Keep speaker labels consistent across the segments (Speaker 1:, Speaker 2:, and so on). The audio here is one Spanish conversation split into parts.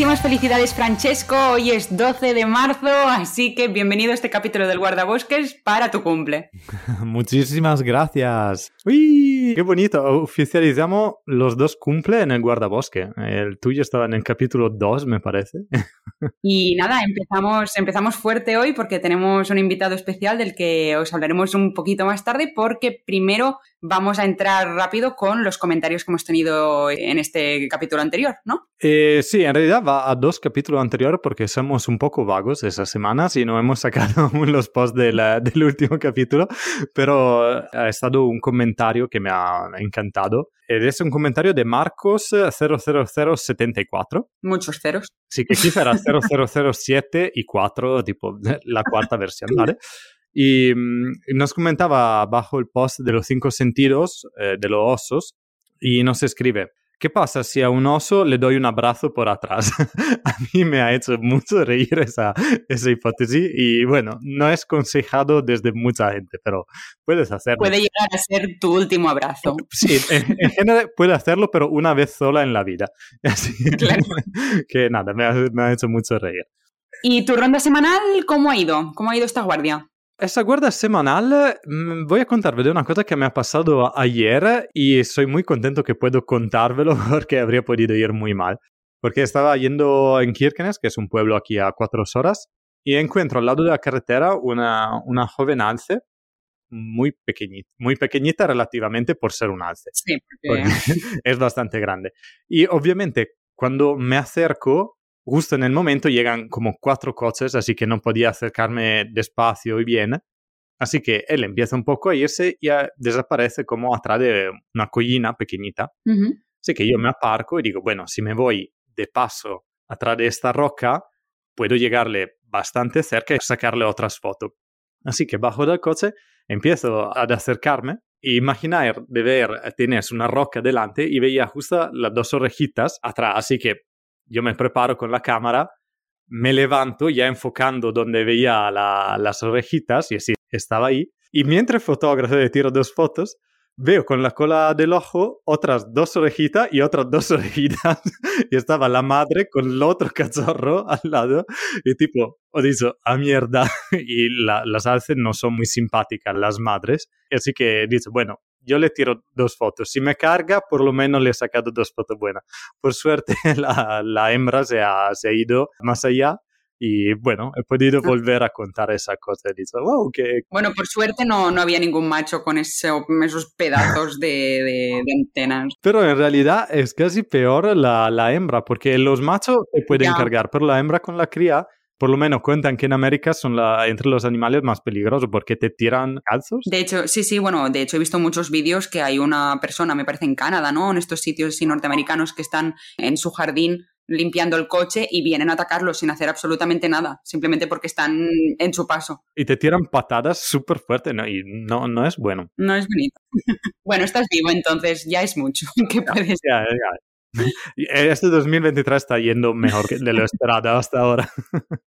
Speaker 1: Muchísimas felicidades Francesco, hoy es 12 de marzo, así que bienvenido a este capítulo del Guardabosques para tu cumple.
Speaker 2: Muchísimas gracias. ¡Uy! ¡Qué bonito! Oficializamos los dos cumple en el Guardabosque. El tuyo estaba en el capítulo 2, me parece.
Speaker 1: Y nada, empezamos, empezamos fuerte hoy porque tenemos un invitado especial del que os hablaremos un poquito más tarde porque primero vamos a entrar rápido con los comentarios que hemos tenido en este capítulo anterior, ¿no?
Speaker 2: Eh, sí, en realidad va a dos capítulos anteriores porque somos un poco vagos esas semanas y no hemos sacado aún los posts de la- del último capítulo, pero eh, ha estado un comentario que me ha encantado. Eh, Es un comentario de Marcos eh, 00074.
Speaker 1: Muchos ceros.
Speaker 2: Sí, que quizá era 0007 y 4, tipo la cuarta versión, ¿vale? Y mm, nos comentaba bajo el post de los cinco sentidos eh, de los osos y nos escribe, ¿qué pasa si a un oso le doy un abrazo por atrás? a mí me ha hecho mucho reír esa, esa hipótesis y bueno, no es aconsejado desde mucha gente, pero puedes hacerlo.
Speaker 1: Puede llegar a ser tu último abrazo.
Speaker 2: Sí, en, en general puede hacerlo, pero una vez sola en la vida. Así
Speaker 1: Claro.
Speaker 2: que nada, me ha, me ha hecho mucho reír.
Speaker 1: ¿Y tu ronda semanal cómo ha ido? ¿Cómo ha ido esta guardia?
Speaker 2: Esa guarda semanal, mm, voy a contarvelo de una cosa que me ha pasado ayer y soy muy contento que puedo contárvelo porque habría podido ir muy mal. Porque estaba yendo en Kirkenes, que es un pueblo aquí a cuatro horas, y encuentro al lado de la carretera una, una joven alce, muy pequeñita, muy pequeñita relativamente por ser un alce
Speaker 1: Sí, porque...
Speaker 2: porque es bastante grande. Y obviamente cuando me acerco, justo en el momento llegan como cuatro coches, así que no podía acercarme despacio y bien. Así que él empieza un poco a irse y a- desaparece como atrás de una collina pequeñita.
Speaker 1: Ujú.
Speaker 2: Así que yo me aparco y digo, bueno, si me voy de paso atrás de esta roca, puedo llegarle bastante cerca y sacarle otras fotos. Así que bajo del coche, empiezo a acercarme y imaginar de ver, tienes una roca delante y veía justo las dos orejitas atrás. Así que yo me preparo con la cámara, me levanto ya enfocando donde veía la- las orejitas y así estaba ahí. Y mientras fotógrafo le tiro dos fotos, veo con la cola del ojo otras dos orejitas y otras dos orejitas. y estaba la madre con el otro cachorro al lado. Y tipo, ho dicho, a mierda. y la- las alces no son muy simpáticas, las madres. Así que he dicho, bueno, yo le tiro dos fotos. Si me carga, por lo menos le he sacado dos fotos buenas. Por suerte, la, la hembra se ha, se ha ido más allá. Y bueno, he podido volver a contar esa cosa. He dicho, wow, que
Speaker 1: Bueno, por suerte no, no había ningún macho con ese- esos pedazos de, de- de antenas.
Speaker 2: Pero en realidad es casi peor la, la hembra, porque los machos se pueden
Speaker 1: Ya.
Speaker 2: cargar, pero la hembra con la cría, por lo menos cuentan que en América son la, entre los animales más peligrosos porque te tiran calzos.
Speaker 1: De hecho, sí, sí, bueno, de hecho he visto muchos vídeos que hay una persona, me parece en Canadá, ¿no? En estos sitios así norteamericanos que están en su jardín limpiando el coche y vienen a atacarlos sin hacer absolutamente nada, simplemente porque están en su paso.
Speaker 2: Y te tiran patadas súper fuertes ¿no? y no, no es bueno.
Speaker 1: No es bonito. bueno, estás vivo, entonces ya es mucho. ¿Qué puedes?
Speaker 2: Ya, ya. Este 2023 está yendo mejor que de lo esperado hasta ahora.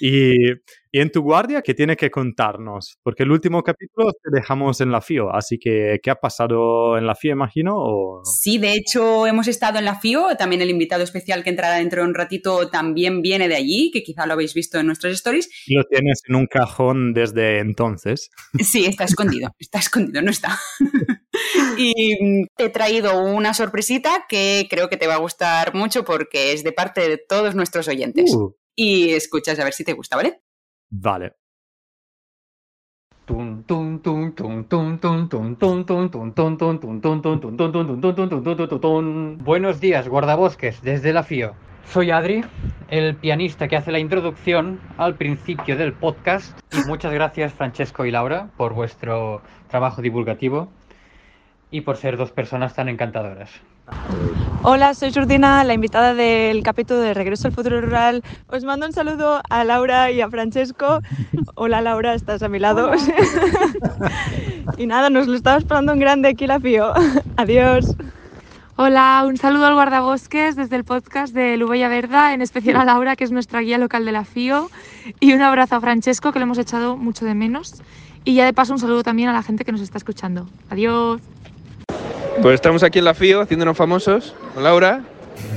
Speaker 2: y, y en tu guardia, ¿qué tiene que contarnos? Porque el último capítulo te dejamos en la FIO, así que ¿qué ha pasado en la FIO, imagino? O...
Speaker 1: Sí, de hecho hemos estado en la FIO, también el invitado especial que entrará dentro de un ratito también viene de allí, que quizá lo habéis visto en nuestras stories.
Speaker 2: Lo tienes en un cajón desde entonces.
Speaker 1: Sí, está escondido, está escondido, no está. y mm, te he traído una sorpresita que creo que te va a gustar mucho porque es de parte de todos nuestros oyentes.
Speaker 2: Uh,
Speaker 1: Y escuchas a ver si te gusta, ¿vale?
Speaker 2: Vale.
Speaker 3: Buenos días, guardabosques, desde la FIO. Soy Adri, el pianista que hace la introducción al principio del podcast. Y muchas gracias, Francesco y Laura, por vuestro trabajo divulgativo y por ser dos personas tan encantadoras.
Speaker 4: Hola, soy Jordina, la invitada del capítulo de Regreso al Futuro Rural. Os mando un saludo a Laura y a Francesco. Hola Laura, estás a mi lado. y nada, nos lo estaba esperando en grande aquí la FIO. Adiós.
Speaker 5: Hola, un saludo al guardabosques desde el podcast de Lubella Verda, en especial a Laura, que es nuestra guía local de la FIO, y un abrazo a Francesco, que lo hemos echado mucho de menos. Y ya de paso un saludo también a la gente que nos está escuchando. Adiós.
Speaker 6: Pues estamos aquí en la FIO haciéndonos famosos con Laura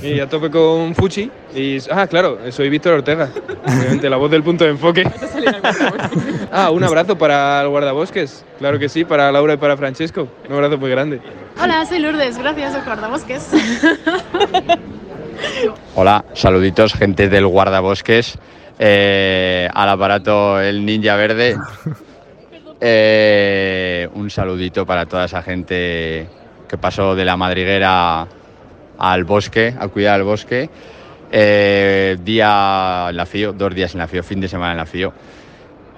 Speaker 6: Y a tope con Fuchi. Y, ah, claro, soy Víctor Ortega. Obviamente, la voz del punto de enfoque. ah, un abrazo para el guardabosques. Claro que sí, para Laura y para Francesco. Un abrazo muy grande.
Speaker 7: Hola, soy Lourdes. Gracias al guardabosques.
Speaker 8: Hola, saluditos, gente del guardabosques. Eh, al aparato El Ninja Verde. Eh, un saludito para toda esa gente que pasó de la madriguera al bosque, a cuidar el bosque. Eh, día en la FIO, dos días en la FIO, fin de semana en la FIO.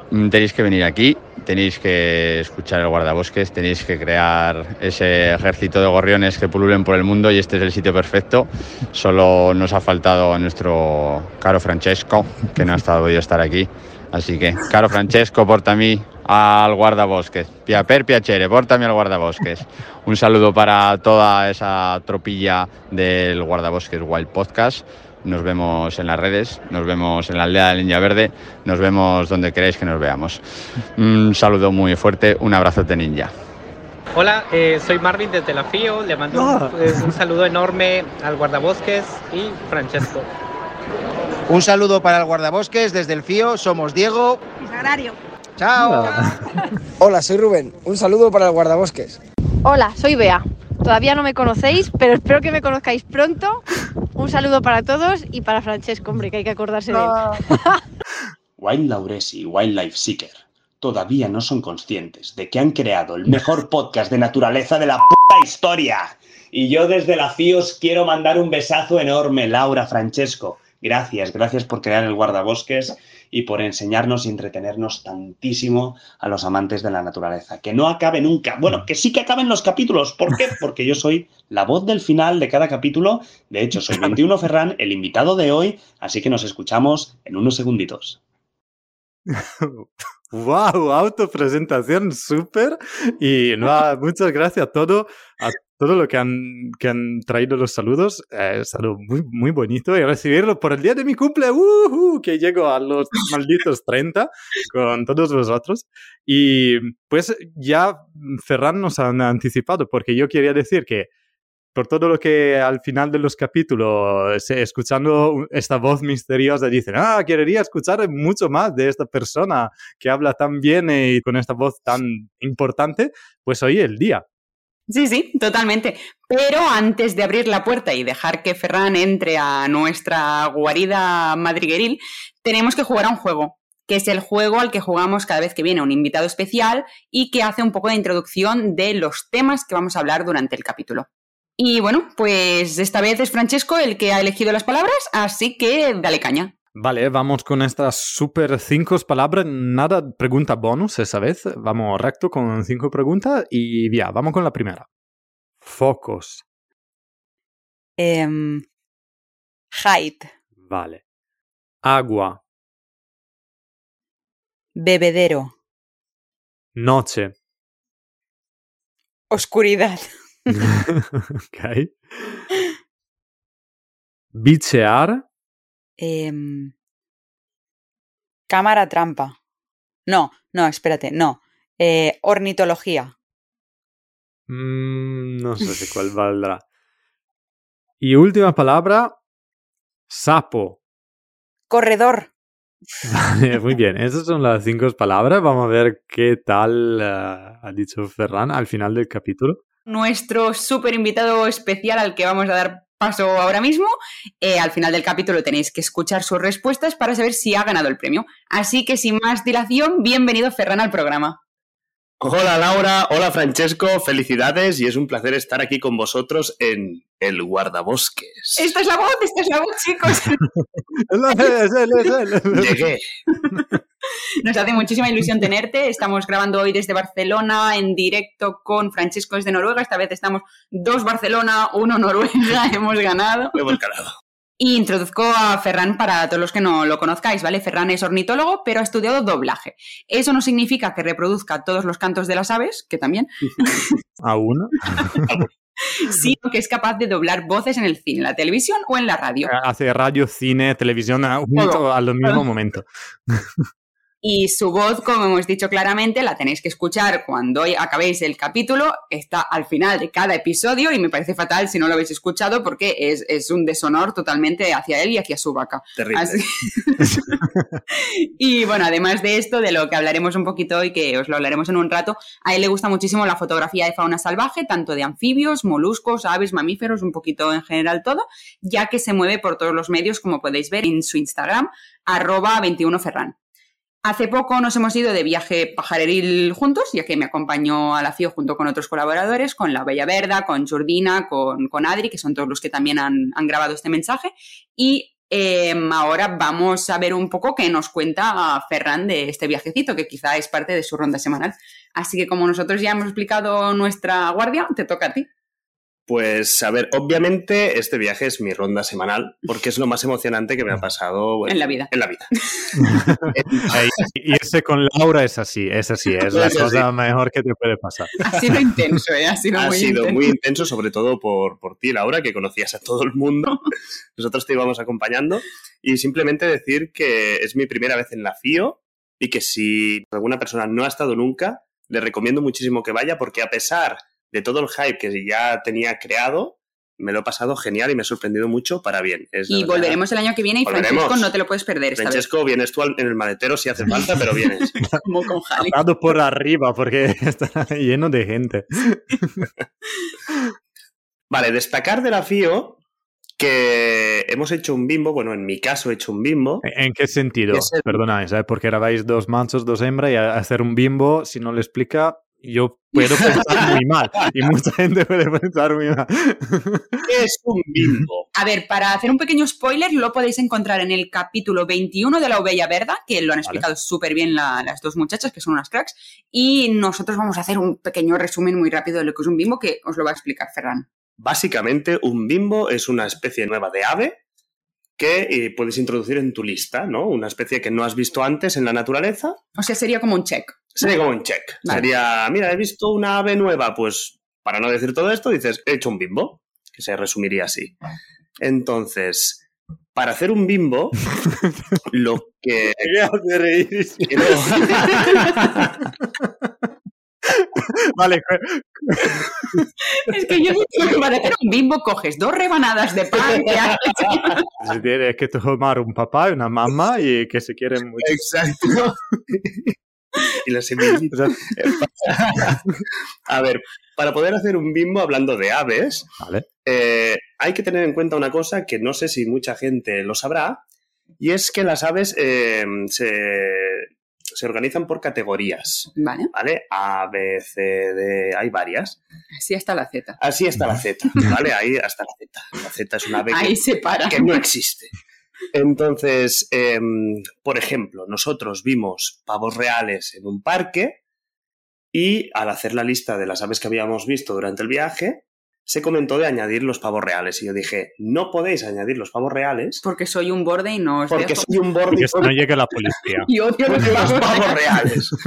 Speaker 8: Mm, Tenéis que venir aquí, tenéis que escuchar el guardabosques, tenéis que crear ese ejército de gorriones que pululen por el mundo y este es el sitio perfecto. Solo nos ha faltado a nuestro caro Francesco, que no ha estado podido estar aquí. Así que, caro Francesco, porta mí al guardabosques. Piaper Piacere, portami al guardabosques. Un saludo para toda esa tropilla del guardabosques Wild Podcast. Nos vemos en las redes, nos vemos en la aldea de Niña Verde, nos vemos donde queráis que nos veamos. Un saludo muy fuerte, un abrazote ninja.
Speaker 9: Hola, eh, soy Marvin desde la FIO, le mando un, pues, un saludo enorme al guardabosques y Francesco.
Speaker 10: Un saludo para el guardabosques desde el FIO, somos Diego.
Speaker 7: Y Sagrario.
Speaker 10: Chao.
Speaker 11: Hola, soy Rubén. Un saludo para el guardabosques.
Speaker 12: Hola, soy Bea. Todavía no me conocéis, pero espero que me conozcáis pronto. Un saludo para todos y para Francesco, hombre, que hay que acordarse de él.
Speaker 13: Wild Lauresi y Wildlife Seeker todavía no son conscientes de que han creado el mejor podcast de naturaleza de la puta historia. Y yo desde la FIOS quiero mandar un besazo enorme, Laura, Francesco. Gracias, gracias por crear el guardabosques y por enseñarnos y entretenernos tantísimo a los amantes de la naturaleza. Que no acabe nunca. Bueno, que sí que acaben los capítulos. ¿Por qué? Porque yo soy la voz del final de cada capítulo. De hecho, soy 21 Ferran, el invitado de hoy, así que nos escuchamos en unos segunditos.
Speaker 2: ¡Wow! Autopresentación súper. Y no, muchas gracias a todo, a todo lo que han, que han traído los saludos. Eh, ha estado muy, muy bonito y recibirlo por el día de mi cumple, ¡uh! que llego a los malditos 30 con todos vosotros. Y pues ya Ferran nos han anticipado, porque yo quería decir que por todo lo que al final de los capítulos, escuchando esta voz misteriosa, dicen, ah, querría escuchar mucho más de esta persona que habla tan bien y con esta voz tan importante, pues hoy es el día.
Speaker 1: Sí, sí, totalmente. Pero antes de abrir la puerta y dejar que Ferran entre a nuestra guarida madrigueril, tenemos que jugar a un juego, que es el juego al que jugamos cada vez que viene un invitado especial y que hace un poco de introducción de los temas que vamos a hablar durante el capítulo. Y bueno, pues esta vez es Francesco el que ha elegido las palabras, así que dale caña.
Speaker 2: Vale, vamos con estas super cinco palabras. Nada pregunta bonus esa vez. Vamos recto con cinco preguntas y ya, vamos con la primera. Focos.
Speaker 1: Em, height.
Speaker 2: Vale. Agua.
Speaker 1: Bebedero.
Speaker 2: Noche.
Speaker 1: Oscuridad.
Speaker 2: ok. Bichear.
Speaker 1: Em, cámara trampa. No, no, espérate, no. Eh, ornitología.
Speaker 2: Mm, no sé si cuál valdrá. Y última palabra, sapo.
Speaker 1: Corredor.
Speaker 2: Vale, muy bien. Esas son las cinco palabras. Vamos a ver qué tal uh, ha dicho Ferran al final del capítulo.
Speaker 1: Nuestro súper invitado especial al que vamos a dar paso ahora mismo. Eh, al final del capítulo tenéis que escuchar sus respuestas para saber si ha ganado el premio. Así que sin más dilación, bienvenido Ferran al programa.
Speaker 14: Hola Laura, hola Francesco, felicidades y es un placer estar aquí con vosotros en El Guardabosques.
Speaker 1: Esta es la voz, esta es la voz, chicos.
Speaker 2: es él, es él.
Speaker 14: Llegué.
Speaker 1: Nos hace muchísima ilusión tenerte. Estamos grabando hoy desde Barcelona en directo con Francesco desde Noruega. Esta vez estamos dos Barcelona, uno Noruega. Hemos ganado.
Speaker 14: Hemos ganado.
Speaker 1: Y introduzco a Ferran para todos los que no lo conozcáis, ¿vale? Ferran es ornitólogo, pero ha estudiado doblaje. Eso no significa que reproduzca todos los cantos de las aves, que también.
Speaker 2: ¿A uno?
Speaker 1: sino que es capaz de doblar voces en el cine, en la televisión o en la radio.
Speaker 2: Hace radio, cine, televisión junto al mismo momento.
Speaker 1: Y su voz, como hemos dicho claramente, la tenéis que escuchar cuando acabéis el capítulo. Está al final de cada episodio y me parece fatal si no lo habéis escuchado porque es, es un deshonor totalmente hacia él y hacia su vaca.
Speaker 14: Terrible.
Speaker 1: Así- y bueno, además de esto, de lo que hablaremos un poquito hoy, que os lo hablaremos en un rato, a él le gusta muchísimo la fotografía de fauna salvaje, tanto de anfibios, moluscos, aves, mamíferos, un poquito en general todo, ya que se mueve por todos los medios, como podéis ver en su Instagram, arroba 21ferran. Hace poco nos hemos ido de viaje pajareril juntos, ya que me acompañó a la FIO junto con otros colaboradores, con la Bella Verda, con Jordina, con, con Adri, que son todos los que también han, grabado este mensaje. Y eh, ahora vamos a ver un poco qué nos cuenta Ferran de este viajecito, que quizá es parte de su ronda semanal. Así que como nosotros ya hemos explicado nuestra guardia, te toca a ti.
Speaker 14: Pues, a ver, obviamente este viaje es mi ronda semanal porque es lo más emocionante que me ha pasado bueno,
Speaker 1: En la vida.
Speaker 14: En la vida.
Speaker 2: Ey, irse con Laura es así, es así, es la
Speaker 14: Es así.
Speaker 2: cosa mejor que te puede pasar.
Speaker 1: Ha sido intenso, ¿eh? Ha sido
Speaker 14: ha
Speaker 1: muy
Speaker 14: sido
Speaker 1: intenso.
Speaker 14: muy intenso, sobre todo por, por ti, Laura, que conocías a todo el mundo. Nosotros te íbamos acompañando. Y simplemente decir que es mi primera vez en la FIO y que si alguna persona no ha estado nunca, le recomiendo muchísimo que vaya porque a pesar de todo el hype que ya tenía creado, me lo he pasado genial y me ha sorprendido mucho para bien. Es
Speaker 1: Y volveremos el año que viene y
Speaker 14: Volveremos.
Speaker 1: Francesco no te lo puedes perder esta
Speaker 14: Francesco, vienes tú en el maletero si hace falta, pero vienes.
Speaker 1: Como con Jali.
Speaker 2: Por arriba porque está lleno de gente.
Speaker 14: Vale, destacar de la FIO que hemos hecho un bimbo, bueno, en mi caso he hecho un bimbo.
Speaker 2: ¿En qué sentido?
Speaker 14: El-
Speaker 2: Perdona, ¿sabes? Porque grabáis dos machos, dos hembras y hacer un bimbo, si no lo explica, yo puedo pensar muy mal. Y mucha gente puede pensar muy mal.
Speaker 14: ¿Qué es un bimbo?
Speaker 1: A ver, para hacer un pequeño spoiler, lo podéis encontrar en el capítulo 21 de La Ovella Verda, que lo han explicado súper bien la- las dos muchachas, que son unas cracks. Y nosotros vamos a hacer un pequeño resumen muy rápido de lo que es un bimbo, que os lo va a explicar Ferran.
Speaker 14: Básicamente, un bimbo es una especie nueva de ave que eh, puedes introducir en tu lista, ¿no? Una especie que no has visto antes en la naturaleza.
Speaker 1: O sea, sería como un check.
Speaker 14: Sería como un check.
Speaker 1: Vale.
Speaker 14: Sería, mira, he visto una ave nueva, pues para no decir todo esto, dices, he hecho un bimbo, que se resumiría así. Entonces, para hacer un bimbo, lo que... quiero-
Speaker 2: Vale,
Speaker 1: Es que yo que para hacer un bimbo coges dos rebanadas de pan que haces-
Speaker 2: se tiene que tomar un papá y una mamá y que se quieren mucho.
Speaker 14: Exacto. y la semillita. A ver, para poder hacer un bimbo hablando de aves,
Speaker 2: Vale.
Speaker 14: eh, hay que tener en cuenta una cosa que no sé si mucha gente lo sabrá, y es que las aves eh, se, se organizan por categorías.
Speaker 1: Vale,
Speaker 14: ¿Vale? A, B, C, D, hay varias.
Speaker 1: así hasta la Z.
Speaker 14: Así hasta la Z, ¿vale? Ahí hasta la Z. La Z es una que-
Speaker 1: se para.
Speaker 14: que no existe. Entonces, em, por ejemplo, nosotros vimos pavos reales en un parque y al hacer la lista de las aves que habíamos visto durante el viaje, se comentó de añadir los pavos reales. Y yo dije, no podéis añadir los pavos reales
Speaker 1: Porque soy un borde y no os
Speaker 14: porque
Speaker 1: dejo.
Speaker 14: soy un borde
Speaker 2: Porque si no llega la policía.
Speaker 1: Y odio los
Speaker 14: los
Speaker 1: pavos reales.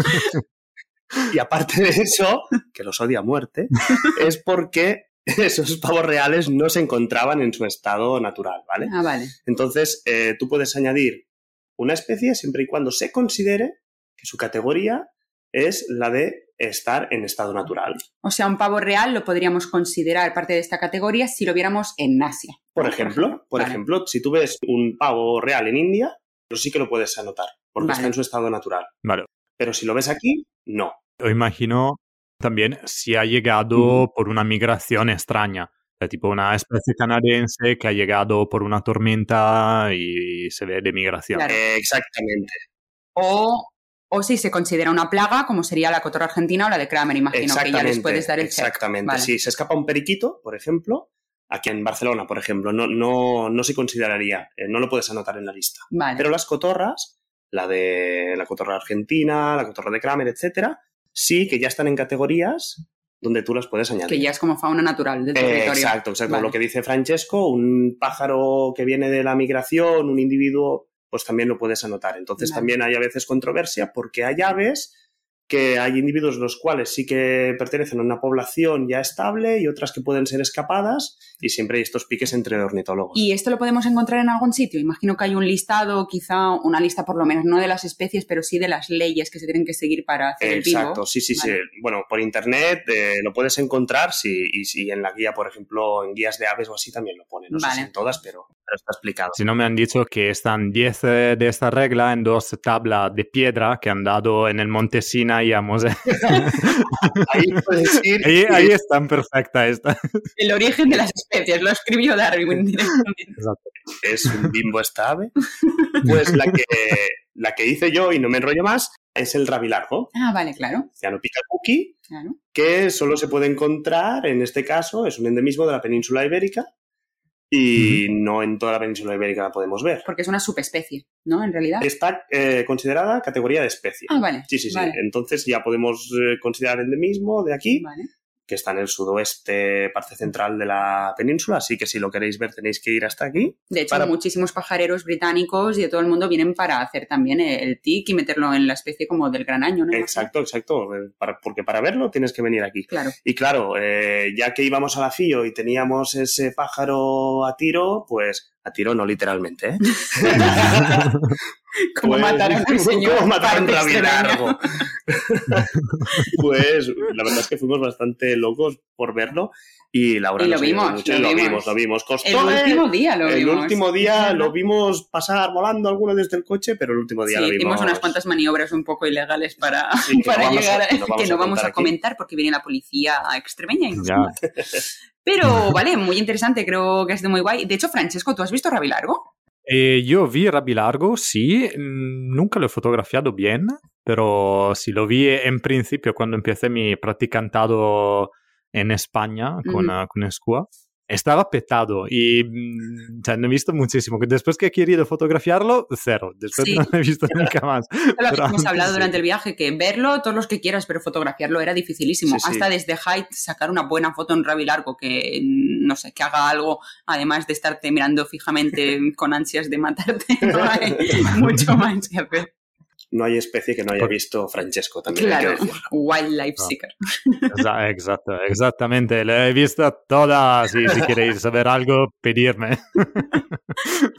Speaker 14: Y aparte de eso, que los odia a muerte, es porque esos pavos reales no se encontraban en su estado natural, ¿vale?
Speaker 1: Ah, vale.
Speaker 14: Entonces, eh, tú puedes añadir una especie siempre y cuando se considere que su categoría es la de estar en estado natural.
Speaker 1: O sea, un pavo real lo podríamos considerar parte de esta categoría si lo viéramos en Asia.
Speaker 14: Por ejemplo, por
Speaker 1: Vale.
Speaker 14: ejemplo, si tú ves un pavo real en India, pues sí que lo puedes anotar, porque
Speaker 1: Vale.
Speaker 14: está en su estado natural.
Speaker 2: Vale.
Speaker 14: Pero si lo ves aquí, no.
Speaker 2: Yo imagino también si ha llegado por una migración extraña. Sea, tipo una especie canadiense que ha llegado por una tormenta y se ve de migración.
Speaker 1: Claro.
Speaker 14: Exactamente.
Speaker 1: O, o si se considera una plaga, como sería la cotorra argentina o la de Kramer, imagino que ya les puedes dar el check.
Speaker 14: Exactamente.
Speaker 1: Vale.
Speaker 14: Si se escapa un periquito, por ejemplo, aquí en Barcelona, por ejemplo, no, no, no se consideraría, eh, no lo puedes anotar en la lista.
Speaker 1: Vale.
Speaker 14: Pero las cotorras, la de la cotorra argentina, la cotorra de Kramer, etcétera, sí que ya están en categorías donde tú las puedes añadir.
Speaker 1: que ya es como fauna natural del
Speaker 14: Eh,
Speaker 1: territorio.
Speaker 14: exacto, exacto.
Speaker 1: Vale.
Speaker 14: Lo que dice Francesco, un pájaro que viene de la migración, un individuo, pues también lo puedes anotar. Entonces también hay a veces controversia porque hay aves que hay individuos los cuales sí que pertenecen a una población ya estable y otras que pueden ser escapadas y siempre hay estos piques entre ornitólogos.
Speaker 1: ¿Y esto lo podemos encontrar en algún sitio? Imagino que hay un listado, quizá una lista por lo menos, no de las especies, pero sí de las leyes que se tienen que seguir para hacer el vivo.
Speaker 14: Exacto, sí, sí, sí. Bueno, por internet eh, lo puedes encontrar sí, y si en la guía, por ejemplo, en guías de aves o así también lo ponen. No sé
Speaker 1: Vale.
Speaker 14: si en todas, pero, pero está explicado.
Speaker 2: Si no me han dicho que están 10 eh, de esta regla en dos tablas de piedra que han dado en el monte Mosé.
Speaker 14: Ahí
Speaker 2: ahí, ahí están perfecta esta.
Speaker 1: El origen de las especies, lo escribió Darwin directamente.
Speaker 2: Exacto.
Speaker 14: es un bimbo esta ave. Pues la que, la que hice yo, y no me enrollo más, es el rabilargo,
Speaker 1: Ah, vale, claro.
Speaker 14: Cianopica cookie,
Speaker 1: claro.
Speaker 14: que solo se puede encontrar, en este caso, es un endemismo de la península ibérica y no en toda la península ibérica la podemos ver.
Speaker 1: Porque es una subespecie, ¿no? En realidad.
Speaker 14: Está eh, considerada categoría de especie.
Speaker 1: Ah, vale.
Speaker 14: Sí, sí, sí. Entonces ya podemos eh, considerar endemismo de aquí,
Speaker 1: Vale.
Speaker 14: Que está en el sudoeste, parte central de la península, así que si lo queréis ver tenéis que ir hasta aquí.
Speaker 1: De hecho,
Speaker 14: Para-
Speaker 1: muchísimos pajareros británicos y de todo el mundo vienen para hacer también el tic y meterlo en la especie como del gran año, ¿no?
Speaker 14: Exacto, exacto. eh, para- porque para verlo tienes que venir aquí.
Speaker 1: Claro.
Speaker 14: Y claro, eh, ya que íbamos a la FIO y teníamos ese pájaro a tiro, pues a tiro no literalmente, ¿eh?
Speaker 1: Como
Speaker 14: Pues,
Speaker 1: matar a un señor.
Speaker 14: ¿Cómo matar a un rabilargo? pues la verdad es que fuimos bastante locos por verlo y Laura
Speaker 1: Y lo
Speaker 14: nos
Speaker 1: vimos,
Speaker 14: mucho
Speaker 1: lo
Speaker 14: y lo
Speaker 1: vimos.
Speaker 14: vimos, lo vimos. Costó,
Speaker 1: El último día lo
Speaker 14: El
Speaker 1: vimos.
Speaker 14: último día lo vimos pasar volando alguno desde el coche, pero el último día
Speaker 1: Sí,
Speaker 14: lo vimos.
Speaker 1: hicimos unas cuantas maniobras un poco ilegales para,
Speaker 14: Sí, no
Speaker 1: llegar a,
Speaker 14: que no vamos
Speaker 1: que no
Speaker 14: a
Speaker 1: vamos
Speaker 14: aquí.
Speaker 1: comentar porque viene la policía extremeña y nos. Pero vale, muy interesante, creo que ha sido muy guay. De hecho, Francesco, ¿tú has visto Rabilargo?
Speaker 2: Eh, yo vi Rabilargo, sí, mm, nunca lo he fotografiado bien, pero sí lo vi en principio cuando empecé mi practicantado en España con, ah, con Escua. Estaba petado y mm, o sea, no he visto muchísimo. Después que he querido fotografiarlo, cero. Después
Speaker 1: Sí.
Speaker 2: no lo he visto nunca más.
Speaker 1: Lo que hemos hablado
Speaker 2: sí.
Speaker 1: durante el viaje, que verlo todos los que quieras, pero fotografiarlo era dificilísimo.
Speaker 14: Sí.
Speaker 1: Hasta desde height sacar una buena foto en Rabilargo que, no sé, que haga algo, además de estarte mirando fijamente con ansias de matarte, no hay mucho más que hacer.
Speaker 14: No hay especie que no haya visto Francesco también. hay que
Speaker 1: Claro, wildlife
Speaker 2: No.
Speaker 1: seeker.
Speaker 2: Exa- Exacto, exactamente. La he visto todas y si queréis saber algo, pedirme.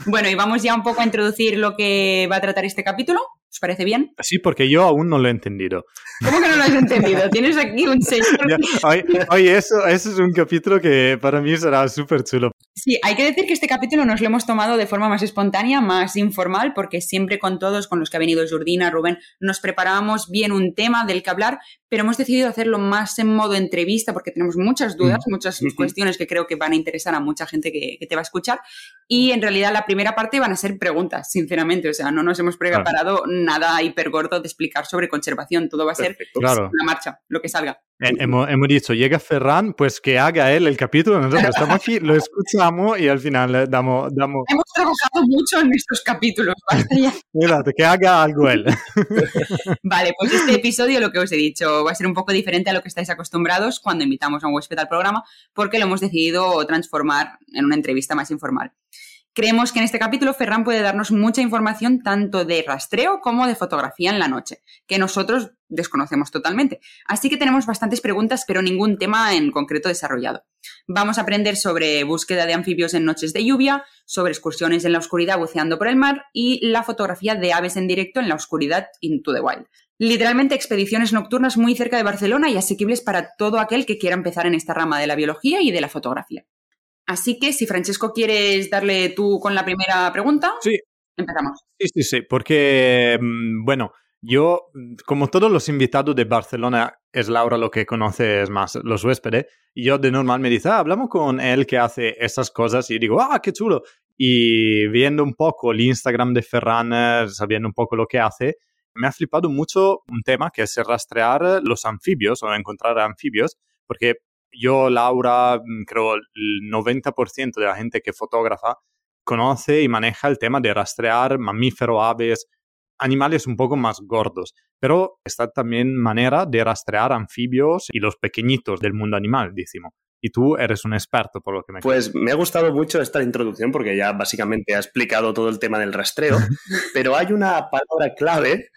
Speaker 1: Bueno, y vamos ya un poco a introducir lo que va a tratar este capítulo. ¿Os parece bien?
Speaker 2: Sí, porque yo aún no lo he entendido.
Speaker 1: ¿Cómo que no lo has entendido? Tienes aquí un señor.
Speaker 2: Ya, Oye, oye, eso, eso es un capítulo que para mí será súper chulo.
Speaker 1: Sí, hay que decir que este capítulo nos lo hemos tomado de forma más espontánea, más informal, porque siempre con todos, con los que ha venido Jordina, Rubén, nos preparábamos bien un tema del que hablar, pero hemos decidido hacerlo más en modo entrevista porque tenemos muchas dudas, muchas cuestiones que creo que van a interesar a mucha gente que, que te va a escuchar. Y en realidad la primera parte van a ser preguntas, sinceramente. O sea, no nos hemos
Speaker 2: Claro.
Speaker 1: Nada hipergordo de explicar sobre conservación. Todo va a ser
Speaker 14: Perfecto.
Speaker 2: Claro.
Speaker 1: una marcha, lo que salga.
Speaker 2: Eh, hemos, hemos dicho, llega Ferran, pues que haga él el capítulo. Nosotros estamos aquí, lo escuchamos y al final le damos, damos
Speaker 1: Hemos trabajado mucho en estos capítulos. basta ya.
Speaker 2: mira, que haga algo él.
Speaker 1: Vale, pues este episodio, lo que os he dicho, va a ser un poco diferente a lo que estáis acostumbrados cuando invitamos a un huésped al programa, porque lo hemos decidido transformar en una entrevista más informal. Creemos que en este capítulo Ferran puede darnos mucha información tanto de rastreo como de fotografía en la noche, que nosotros desconocemos totalmente. Así que tenemos bastantes preguntas, pero ningún tema en concreto desarrollado. Vamos a aprender sobre búsqueda de anfibios en noches de lluvia, sobre excursiones en la oscuridad buceando por el mar y la fotografía de aves en directo en la oscuridad into the wild. Literalmente expediciones nocturnas muy cerca de Barcelona y asequibles para todo aquel que quiera empezar en esta rama de la biología y de la fotografía. Así que si Francesco quieres darle tú con la primera pregunta,
Speaker 2: Sí.
Speaker 1: empezamos.
Speaker 2: Sí, sí, sí, porque, mm, bueno, yo, mm, como todos los invitados de Barcelona, es Laura lo que conoce es más los huéspedes, y yo de normal me dice, ah, hablamos con él que hace esas cosas, y digo, ah, qué chulo. Y viendo un poco el Instagram de Ferran, eh, sabiendo un poco lo que hace, me ha flipado mucho un tema que es rastrear los anfibios o encontrar anfibios, porque yo, Laura, mm, creo el 90% de la gente que fotógrafa conoce y maneja el tema de rastrear mamíferos, aves, animales un poco más gordos. Pero está también manera de rastrear anfibios y los pequeñitos del mundo animal, decimos. Y tú eres un experto, por lo que me
Speaker 14: Pues me ha gustado mucho esta introducción porque ya básicamente ha explicado todo el tema del rastreo, pero hay una palabra clave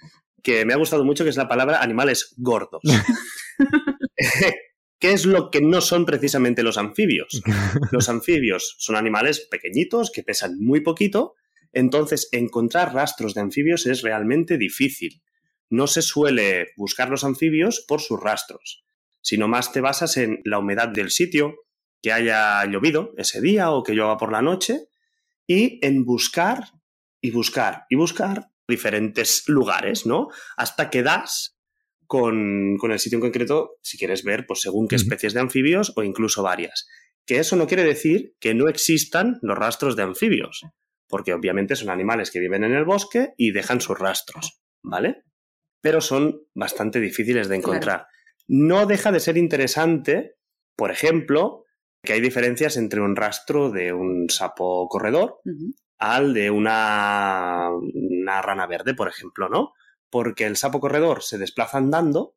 Speaker 14: que me ha gustado mucho, que es la palabra animales gordos. ¿Qué es lo que no son precisamente los anfibios? Los anfibios son animales pequeñitos que pesan muy poquito, entonces encontrar rastros de anfibios es realmente difícil. No se suele buscar los anfibios por sus rastros, sino más te basas en la humedad del sitio, que haya llovido ese día o que llueva por la noche, y en buscar y buscar y buscar diferentes lugares, ¿no? Hasta que das con, el sitio en concreto, si quieres ver, pues según qué especies de anfibios o incluso varias. Que eso no quiere decir que no existan los rastros de anfibios, porque obviamente son animales que viven en el bosque y dejan sus rastros, ¿vale? Pero son bastante difíciles de encontrar. No deja de ser interesante, por ejemplo, que hay diferencias entre un rastro de un sapo corredor al de una, una rana verde, por ejemplo, ¿no? Porque el sapo corredor se desplaza andando,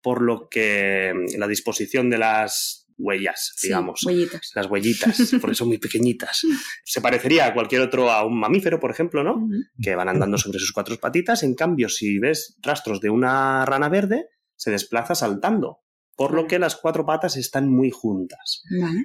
Speaker 14: por lo que la disposición de las huellas, digamos.
Speaker 1: huellitas.
Speaker 14: Las huellitas, por eso muy pequeñitas. Se parecería a cualquier otro, a un mamífero, por ejemplo, ¿no? Que van andando sobre sus cuatro patitas. En cambio, si ves rastros de una rana verde, se desplaza saltando por lo que las cuatro patas están muy juntas.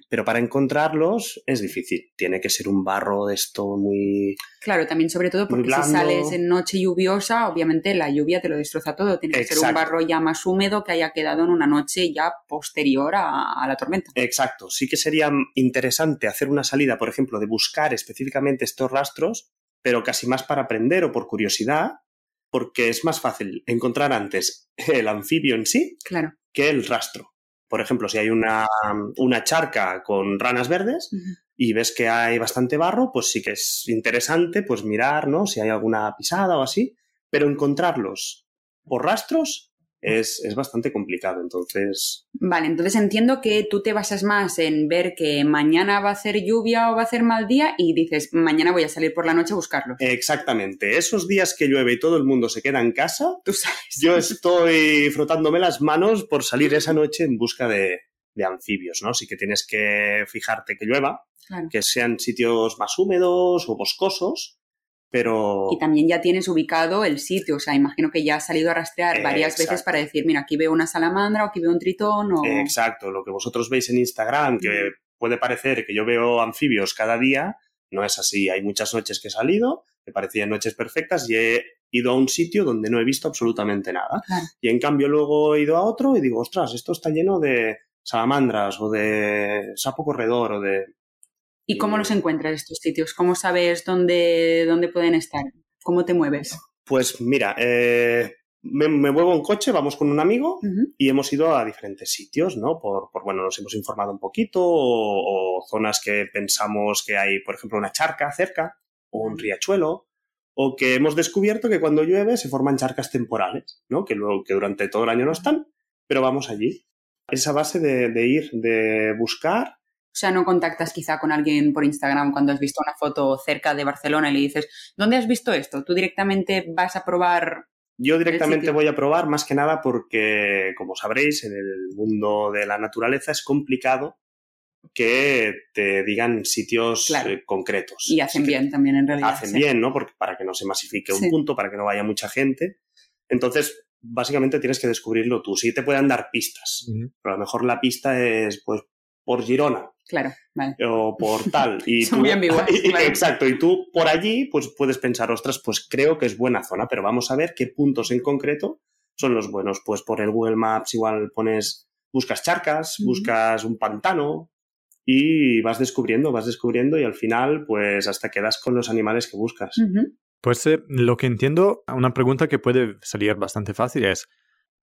Speaker 14: Pero para encontrarlos es difícil. Tiene que ser un barro de esto muy.
Speaker 1: Claro, también sobre todo porque si sales en noche lluviosa, obviamente la lluvia te lo destroza todo. Tiene que ser un barro ya más húmedo que haya quedado en una noche ya posterior a, a la tormenta.
Speaker 14: Exacto. Sí que sería interesante hacer una salida, por ejemplo, de buscar específicamente estos rastros, pero casi más para aprender o por curiosidad, porque es más fácil encontrar antes el anfibio en sí
Speaker 1: claro
Speaker 14: que el rastro. Por ejemplo, si hay una, una charca con ranas verdes y ves que hay bastante barro, pues sí que es interesante pues mirar, ¿no? Si hay alguna pisada o así, pero encontrarlos por rastros es, bastante complicado. Entonces.
Speaker 1: Vale, entonces entiendo que tú te basas más en ver que mañana va a hacer lluvia o va a hacer mal día y dices, mañana voy a salir por la noche a buscarlo.
Speaker 14: Exactamente. Esos días que llueve y todo el mundo se queda en casa, ¿Tú yo estoy frotándome las manos por salir esa noche en busca de, anfibios, ¿no? Sí que tienes que fijarte que llueva, que sean sitios más húmedos o boscosos pero...
Speaker 1: Y también ya tienes ubicado el sitio, o sea, imagino que ya has salido a rastrear varias veces para decir, mira, aquí veo una salamandra o aquí veo un tritón o...
Speaker 14: Exacto, lo que vosotros veis en Instagram, que puede parecer que yo veo anfibios cada día, no es así. Hay muchas noches que he salido, me parecían noches perfectas y he ido a un sitio donde no he visto absolutamente nada. Y en cambio luego he ido a otro y digo, ostras, esto está lleno de salamandras o de sapo corredor o de
Speaker 1: ¿Y cómo los encuentras estos sitios? ¿Cómo sabes dónde, dónde pueden estar? ¿Cómo te mueves?
Speaker 14: Pues mira, eh, me, muevo en coche, vamos con un amigo y hemos ido a diferentes sitios, ¿no? Por, bueno, nos hemos informado un poquito o, zonas que pensamos que hay, por ejemplo, una charca cerca o un riachuelo o que hemos descubierto que cuando llueve se forman charcas temporales, ¿no? Que, luego, que durante todo el año no están, pero vamos allí. Esa base de, de ir, de buscar
Speaker 1: o sea, no contactas quizá con alguien por Instagram cuando has visto una foto cerca de Barcelona y le dices, ¿dónde has visto esto? Tú directamente vas a probar.
Speaker 14: Yo directamente voy a probar más que nada porque, como sabréis, en el mundo de la naturaleza es complicado que te digan sitios eh, concretos.
Speaker 1: Y hacen bien también, en realidad.
Speaker 14: Hacen bien, ¿no? Porque para que no se masifique un punto, para que no vaya mucha gente. Entonces, básicamente tienes que descubrirlo tú. Sí te pueden dar pistas, pero a lo mejor la pista es, pues, por Girona.
Speaker 1: Claro, vale.
Speaker 14: O por tal. Y
Speaker 1: Son muy
Speaker 14: Exacto. Y tú por allí, pues puedes pensar, ostras, pues creo que es buena zona, pero vamos a ver qué puntos en concreto son los buenos. Pues por el Google Maps igual pones, buscas charcas, buscas un pantano y vas descubriendo, vas descubriendo y al final, pues hasta quedas con los animales que buscas.
Speaker 2: Pues eh, lo que entiendo, una pregunta que puede salir bastante fácil es,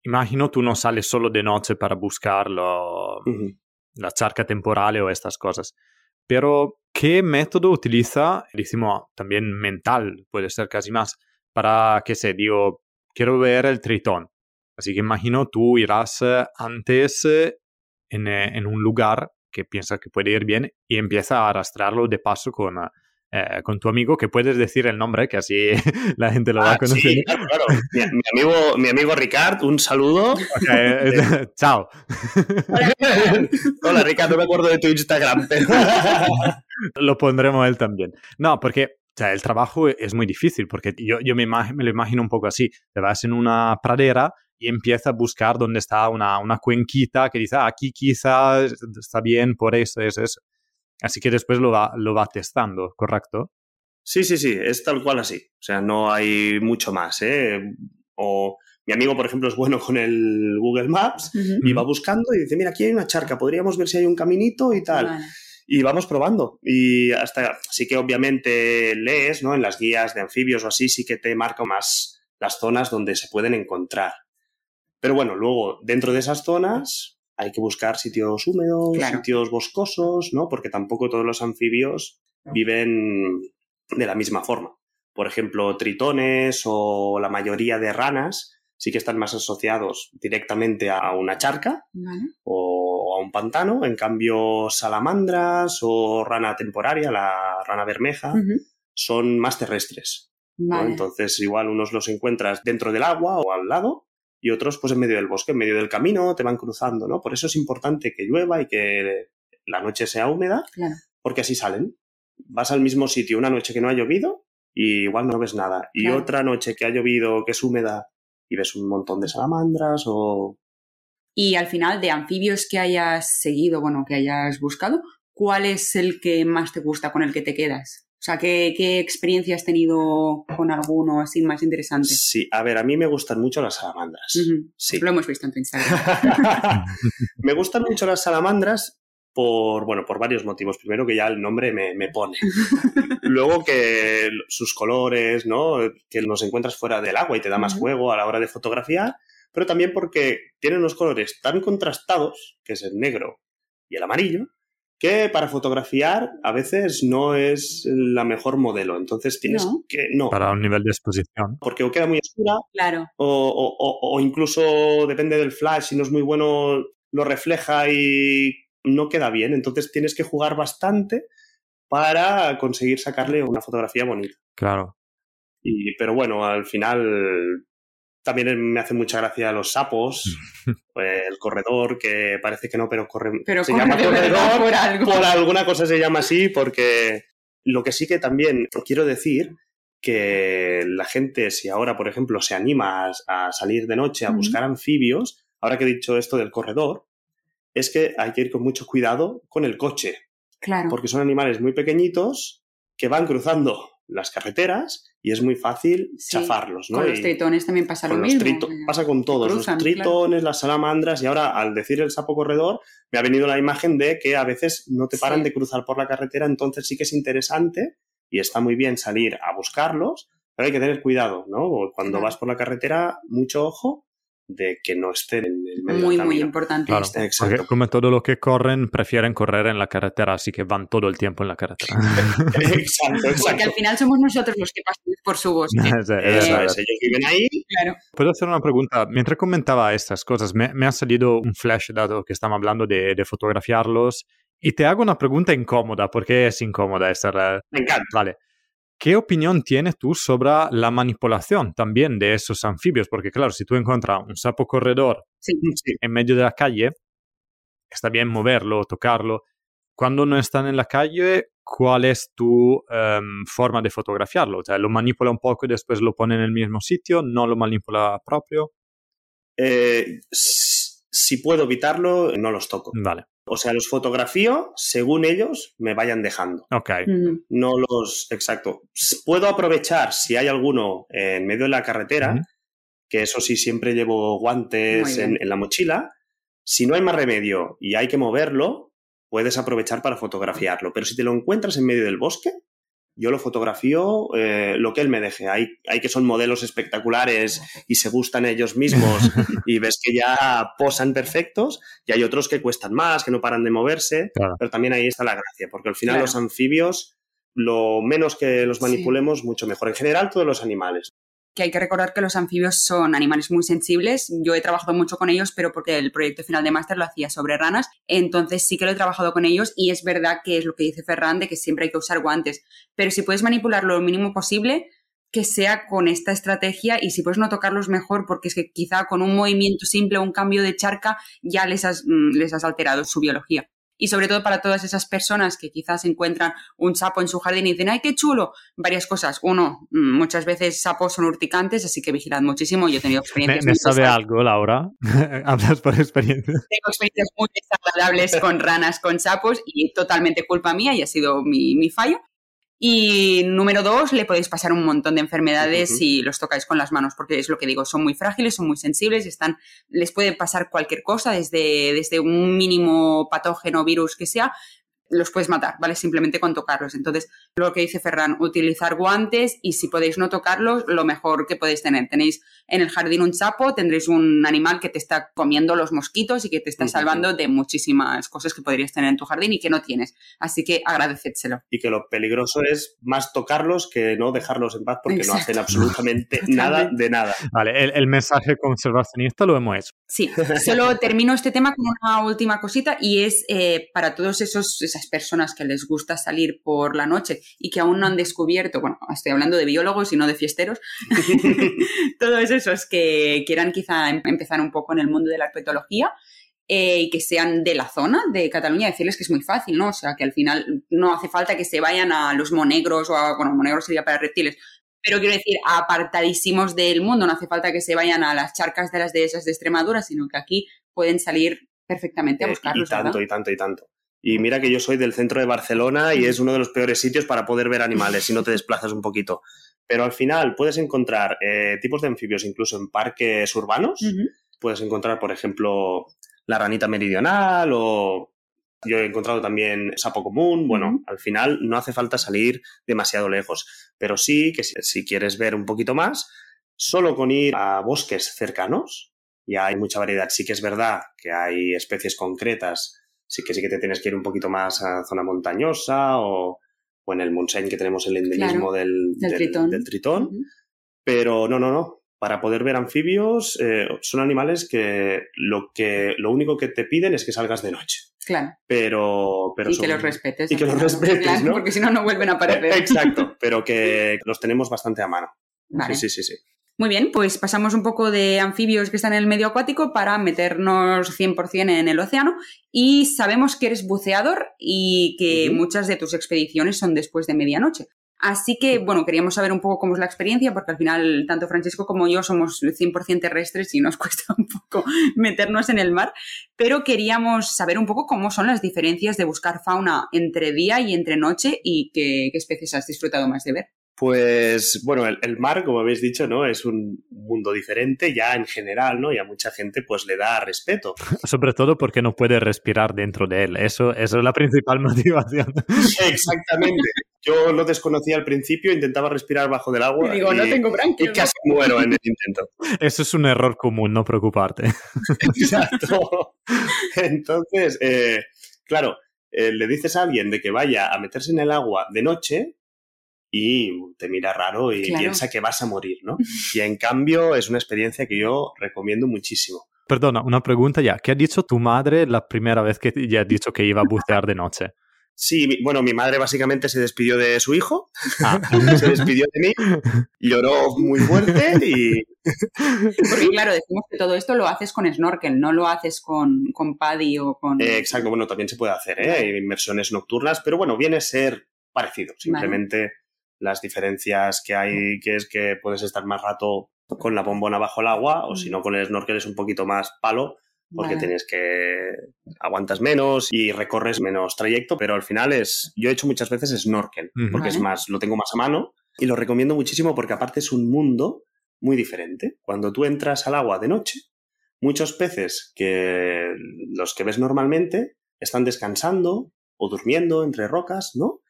Speaker 2: imagino tú no sales solo de noche para buscarlo la charca temporal o estas cosas. Pero, ¿qué método utiliza, decimos también mental, puede ser casi más, para que se digo, quiero ver el tritón? Así que imagino tú irás eh, antes eh, en, eh, en un lugar que piensa que puede ir bien y empieza a arrastrarlo de paso con eh, con tu amigo, que puedes decir el nombre, que así la gente lo va a
Speaker 14: ah,
Speaker 2: conocer.
Speaker 14: Sí, claro, claro. Mi, amigo, mi amigo Ricard, un saludo.
Speaker 2: Eh, chao.
Speaker 14: Hola, Ricard, no me acuerdo de tu Instagram, pero...
Speaker 2: lo pondremos él también. No, porque O sea, el trabajo es muy difícil porque yo, yo me, me lo imagino un poco así. Te vas en una pradera y empiezas a buscar dónde está una, una cuenquita que dice, "Ah, aquí quizás está bien por eso, eso, eso. Así que después lo va, lo va testando, ¿correcto?
Speaker 14: Sí, sí, sí, es tal cual así. O sea, no hay mucho más, ¿eh? O mi amigo, por ejemplo, es bueno con el Google Maps y va buscando y dice, mira, aquí hay una charca, podríamos ver si hay un caminito y tal.
Speaker 1: Vale.
Speaker 14: Y vamos probando. Y hasta, sí que obviamente lees, ¿no? En las guías de anfibios o así, sí que te marca más las zonas donde se pueden encontrar. Pero bueno, luego, dentro de esas zonas, hay que buscar sitios húmedos,
Speaker 1: Claro.
Speaker 14: sitios boscosos, ¿no? Porque tampoco todos los anfibios viven de la misma forma. Por ejemplo, tritones o la mayoría de ranas sí que están más asociados directamente a una charca
Speaker 1: Vale.
Speaker 14: o a un pantano. En cambio, salamandras o rana temporaria, la rana bermeja, son más terrestres. Entonces, igual unos los encuentras dentro del agua o al lado y otros pues en medio del bosque, en medio del camino, te van cruzando, ¿no? Por eso es importante que llueva y que la noche sea húmeda,
Speaker 1: Claro.
Speaker 14: porque así salen. Vas al mismo sitio una noche que no ha llovido y igual no ves nada. Y
Speaker 1: Claro.
Speaker 14: otra noche que ha llovido, que es húmeda, y ves un montón de salamandras o
Speaker 1: Y al final, de anfibios que hayas seguido, bueno, que hayas buscado, ¿cuál es el que más te gusta, con el que te quedas? O sea, ¿qué, qué experiencia has tenido con alguno así más interesante?
Speaker 14: Sí, a ver, a mí me gustan mucho las salamandras. Sí.
Speaker 1: Lo hemos visto en tu Instagram.
Speaker 14: me gustan mucho las salamandras por, bueno, por varios motivos. Primero que ya el nombre me, me pone. Luego que sus colores, ¿no? Que los encuentras fuera del agua y te da más juego a la hora de fotografiar. Pero también porque tienen unos colores tan contrastados, que es el negro y el amarillo, que para fotografiar a veces no es la mejor modelo. Entonces tienes
Speaker 1: No.
Speaker 14: que... No,
Speaker 2: Para un nivel de exposición.
Speaker 14: porque o queda muy oscura
Speaker 1: claro.
Speaker 14: o, o- o- o incluso depende del flash, si no es muy bueno, lo refleja y no queda bien. Entonces tienes que jugar bastante para conseguir sacarle una fotografía bonita.
Speaker 2: Claro.
Speaker 14: Y, pero bueno, al final también me hace mucha gracia los sapos, el corredor, que parece que no, pero corre.
Speaker 1: Pero
Speaker 14: se
Speaker 1: corre
Speaker 14: llama corredor
Speaker 1: por algo.
Speaker 14: por alguna cosa se llama así, porque lo que sí que también quiero decir que la gente, si ahora, por ejemplo, se anima a, a salir de noche a buscar anfibios, ahora que he dicho esto del corredor, es que hay que ir con mucho cuidado con el coche,
Speaker 1: Claro.
Speaker 14: porque son animales muy pequeñitos que van cruzando las carreteras y es muy fácil
Speaker 1: Sí,
Speaker 14: chafarlos, ¿no?
Speaker 1: Con los tritones también pasa lo mismo.
Speaker 14: trito- pasa con todos,
Speaker 1: cruzan,
Speaker 14: los tritones, las salamandras, y ahora al decir el sapo corredor, me ha venido la imagen de que a veces no te paran
Speaker 1: Sí.
Speaker 14: de cruzar por la carretera, entonces sí que es interesante y está muy bien salir a buscarlos, pero hay que tener cuidado, ¿no? Cuando
Speaker 1: Claro.
Speaker 14: vas por la carretera, mucho ojo de que no estén en el medio
Speaker 1: Muy,
Speaker 14: del
Speaker 1: muy importante.
Speaker 2: Claro.
Speaker 14: Exacto.
Speaker 2: porque como todo lo que corren, prefieren correr en la carretera, así que van todo el tiempo en la carretera.
Speaker 14: exacto,
Speaker 1: Porque
Speaker 14: exacto.
Speaker 1: al final somos nosotros los que pasamos por su bosque.
Speaker 2: Sí,
Speaker 14: Eso
Speaker 2: es
Speaker 14: es, ellos viven ahí.
Speaker 1: Claro.
Speaker 2: Puedo hacer una pregunta. Mientras comentaba estas cosas, me, me ha salido un flash dado que estamos hablando de, de fotografiarlos. Y te hago una pregunta incómoda, porque es incómoda esta.
Speaker 14: Me encanta.
Speaker 2: Vale. ¿Qué opinión tienes tú sobre la manipulación también de esos anfibios? Porque claro, si tú encuentras un sapo corredor
Speaker 1: Sí.
Speaker 14: Sí.
Speaker 2: en medio de la calle, está bien moverlo, tocarlo. Cuando no están en la calle, ¿cuál es tu em, forma de fotografiarlo? O sea, ¿lo manipula un poco y después lo pone en el mismo sitio? ¿No lo manipula propio?
Speaker 14: Eh, si puedo evitarlo, no los toco.
Speaker 2: Vale,
Speaker 14: O sea, los fotografío según ellos me vayan dejando.
Speaker 2: ok.
Speaker 14: No los. Exacto. Puedo aprovechar si hay alguno en medio de la carretera, que eso sí siempre llevo guantes en la mochila. Si no hay más remedio y hay que moverlo, puedes aprovechar para fotografiarlo. Pero si te lo encuentras en medio del bosque, yo lo fotografío eh, lo que él me deje. Hay, hay que son modelos espectaculares y se gustan ellos mismos y ves que ya posan perfectos y hay otros que cuestan más, que no paran de moverse,
Speaker 2: Claro.
Speaker 14: pero también ahí está la gracia, porque al final
Speaker 1: Claro.
Speaker 14: los anfibios, lo menos que los
Speaker 1: Sí.
Speaker 14: manipulemos, mucho mejor. En general, todos los animales.
Speaker 1: Que hay que recordar que los anfibios son animales muy sensibles. Yo he trabajado mucho con ellos, pero porque el proyecto final de máster lo hacía sobre ranas, entonces sí que lo he trabajado con ellos y es verdad que es lo que dice Ferran de que siempre hay que usar guantes, pero si puedes manipularlo lo mínimo posible, que sea con esta estrategia y si puedes no tocarlos mejor, porque es que quizá con un movimiento simple o un cambio de charca ya les has, mm, les has alterado su biología. Y sobre todo para todas esas personas que quizás encuentran un sapo en su jardín y dicen, ¡ay, qué chulo! Varias cosas. Uno, mm, muchas veces sapos son urticantes, así que vigilad muchísimo. Yo he tenido
Speaker 2: ¿Me,
Speaker 1: experiencias
Speaker 2: me
Speaker 1: muy
Speaker 2: sabe algo, Laura? Hablas por experiencia.
Speaker 1: Tengo experiencias muy desagradables con ranas, con sapos y totalmente culpa mía y ha sido mi, mi fallo. Y número dos, le podéis pasar un montón de enfermedades si los tocáis con las manos, porque es lo que digo, son muy frágiles, son muy sensibles, están, les puede pasar cualquier cosa, desde, desde un mínimo patógeno, virus que sea, los puedes matar, ¿vale? Simplemente con tocarlos. Entonces, lo que dice Ferran, utilizar guantes y si podéis no tocarlos, lo mejor que podéis tener. Tenéis en el jardín un sapo, tendréis un animal que te está comiendo los mosquitos y que te está salvando de muchísimas cosas que podrías tener en tu jardín y que no tienes. Así que agradecédselo.
Speaker 14: Y que lo peligroso es más tocarlos que no dejarlos en paz porque no hacen absolutamente nada de nada.
Speaker 2: Vale, el, el mensaje conservacionista lo hemos hecho.
Speaker 1: Sí, solo termino este tema con una última cosita y es eh, para todos esos esas personas que les gusta salir por la noche y que aún no han descubierto, bueno, estoy hablando de biólogos y no de fiesteros, todos esos que quieran quizá em- empezar un poco en el mundo de la herpetología eh, y que sean de la zona de Cataluña, decirles que es muy fácil, ¿no? O sea, que al final no hace falta que se vayan a los monegros o a, bueno, monegros sería para reptiles, pero quiero decir, apartadísimos del mundo, no hace falta que se vayan a las charcas de las dehesas de Extremadura, sino que aquí pueden salir perfectamente a
Speaker 14: Eh,
Speaker 1: buscarlos,
Speaker 14: y tanto,
Speaker 1: ¿verdad?
Speaker 14: y tanto, y tanto. Y mira que yo soy del centro de Barcelona y es uno de los peores sitios para poder ver animales si no te desplazas un poquito. Pero al final puedes encontrar eh, tipos de anfibios incluso en parques urbanos. Puedes encontrar, por ejemplo, la ranita meridional o yo he encontrado también sapo común. Bueno, al final no hace falta salir demasiado lejos. Pero sí que si, si quieres ver un poquito más, solo con ir a bosques cercanos ya hay mucha variedad. Sí que es verdad que hay especies concretas, sí que sí que te tienes que ir un poquito más a zona montañosa o, o en el Montseny que tenemos el endemismo
Speaker 1: Claro,
Speaker 14: del,
Speaker 1: del tritón.
Speaker 14: del tritón.
Speaker 1: Ujú.
Speaker 14: Pero no, no, no. Para poder ver anfibios, eh, son animales que lo, que lo único que te piden es que salgas de noche.
Speaker 1: Claro.
Speaker 14: Pero, pero
Speaker 1: y
Speaker 14: son-
Speaker 1: que los respetes.
Speaker 14: Y que los respetes,
Speaker 1: claro,
Speaker 14: ¿no?
Speaker 1: Porque si no, no vuelven a aparecer.
Speaker 14: Exacto, pero que los tenemos bastante a mano.
Speaker 1: Vale.
Speaker 14: Sí, sí, sí, sí.
Speaker 1: Muy bien, pues pasamos un poco de anfibios que están en el medio acuático para meternos 100% en el océano. Y sabemos que eres buceador y que muchas de tus expediciones son después de medianoche. Así que, bueno, queríamos saber un poco cómo es la experiencia, porque al final tanto Francesco como yo somos 100% terrestres y nos cuesta un poco meternos en el mar, pero queríamos saber un poco cómo son las diferencias de buscar fauna entre día y entre noche y qué, qué especies has disfrutado más de ver.
Speaker 14: Pues bueno, el, el mar, como habéis dicho, ¿no? Es un mundo diferente ya en general, ¿no? Y a mucha gente pues le da respeto.
Speaker 2: Sobre todo porque no puede respirar dentro de él. Eso, eso es la principal motivación.
Speaker 14: Exactamente. Yo lo desconocía al principio, intentaba respirar bajo del agua.
Speaker 1: Y digo, no tengo
Speaker 14: y
Speaker 1: branquias,
Speaker 14: casi muero en el intento.
Speaker 2: Eso es un error común, no preocuparte.
Speaker 14: Exacto. Entonces, eh, claro, eh, le dices a alguien de que vaya a meterse en el agua de noche y te mira raro y
Speaker 1: Claro.
Speaker 14: piensa que vas a morir, ¿no? Y en cambio es una experiencia que yo recomiendo muchísimo.
Speaker 2: Perdona, una pregunta ya. ¿Qué ha dicho tu madre la primera vez que ya ha dicho que iba a bucear de noche?
Speaker 14: Sí, mi- bueno, mi madre básicamente se despidió de su hijo,
Speaker 2: Ah.
Speaker 14: se despidió de mí, lloró muy fuerte y
Speaker 1: Porque claro, decimos que todo esto lo haces con snorkel, no lo haces con, con paddy o con...
Speaker 14: Eh, exacto, bueno, también se puede hacer, ¿eh? Hay inmersiones nocturnas, pero bueno, viene a ser parecido. Simplemente las diferencias que hay, que es que puedes estar más rato con la bombona bajo el agua, o si no, con el snorkel es un poquito más palo, porque
Speaker 1: Vale.
Speaker 14: tienes que aguantas menos y recorres menos trayecto, pero al final es, yo he hecho muchas veces snorkel, porque es más, lo tengo más a mano y lo recomiendo muchísimo porque aparte es un mundo muy diferente. Cuando tú entras al agua de noche, muchos peces que los que ves normalmente están descansando o durmiendo entre rocas, ¿no?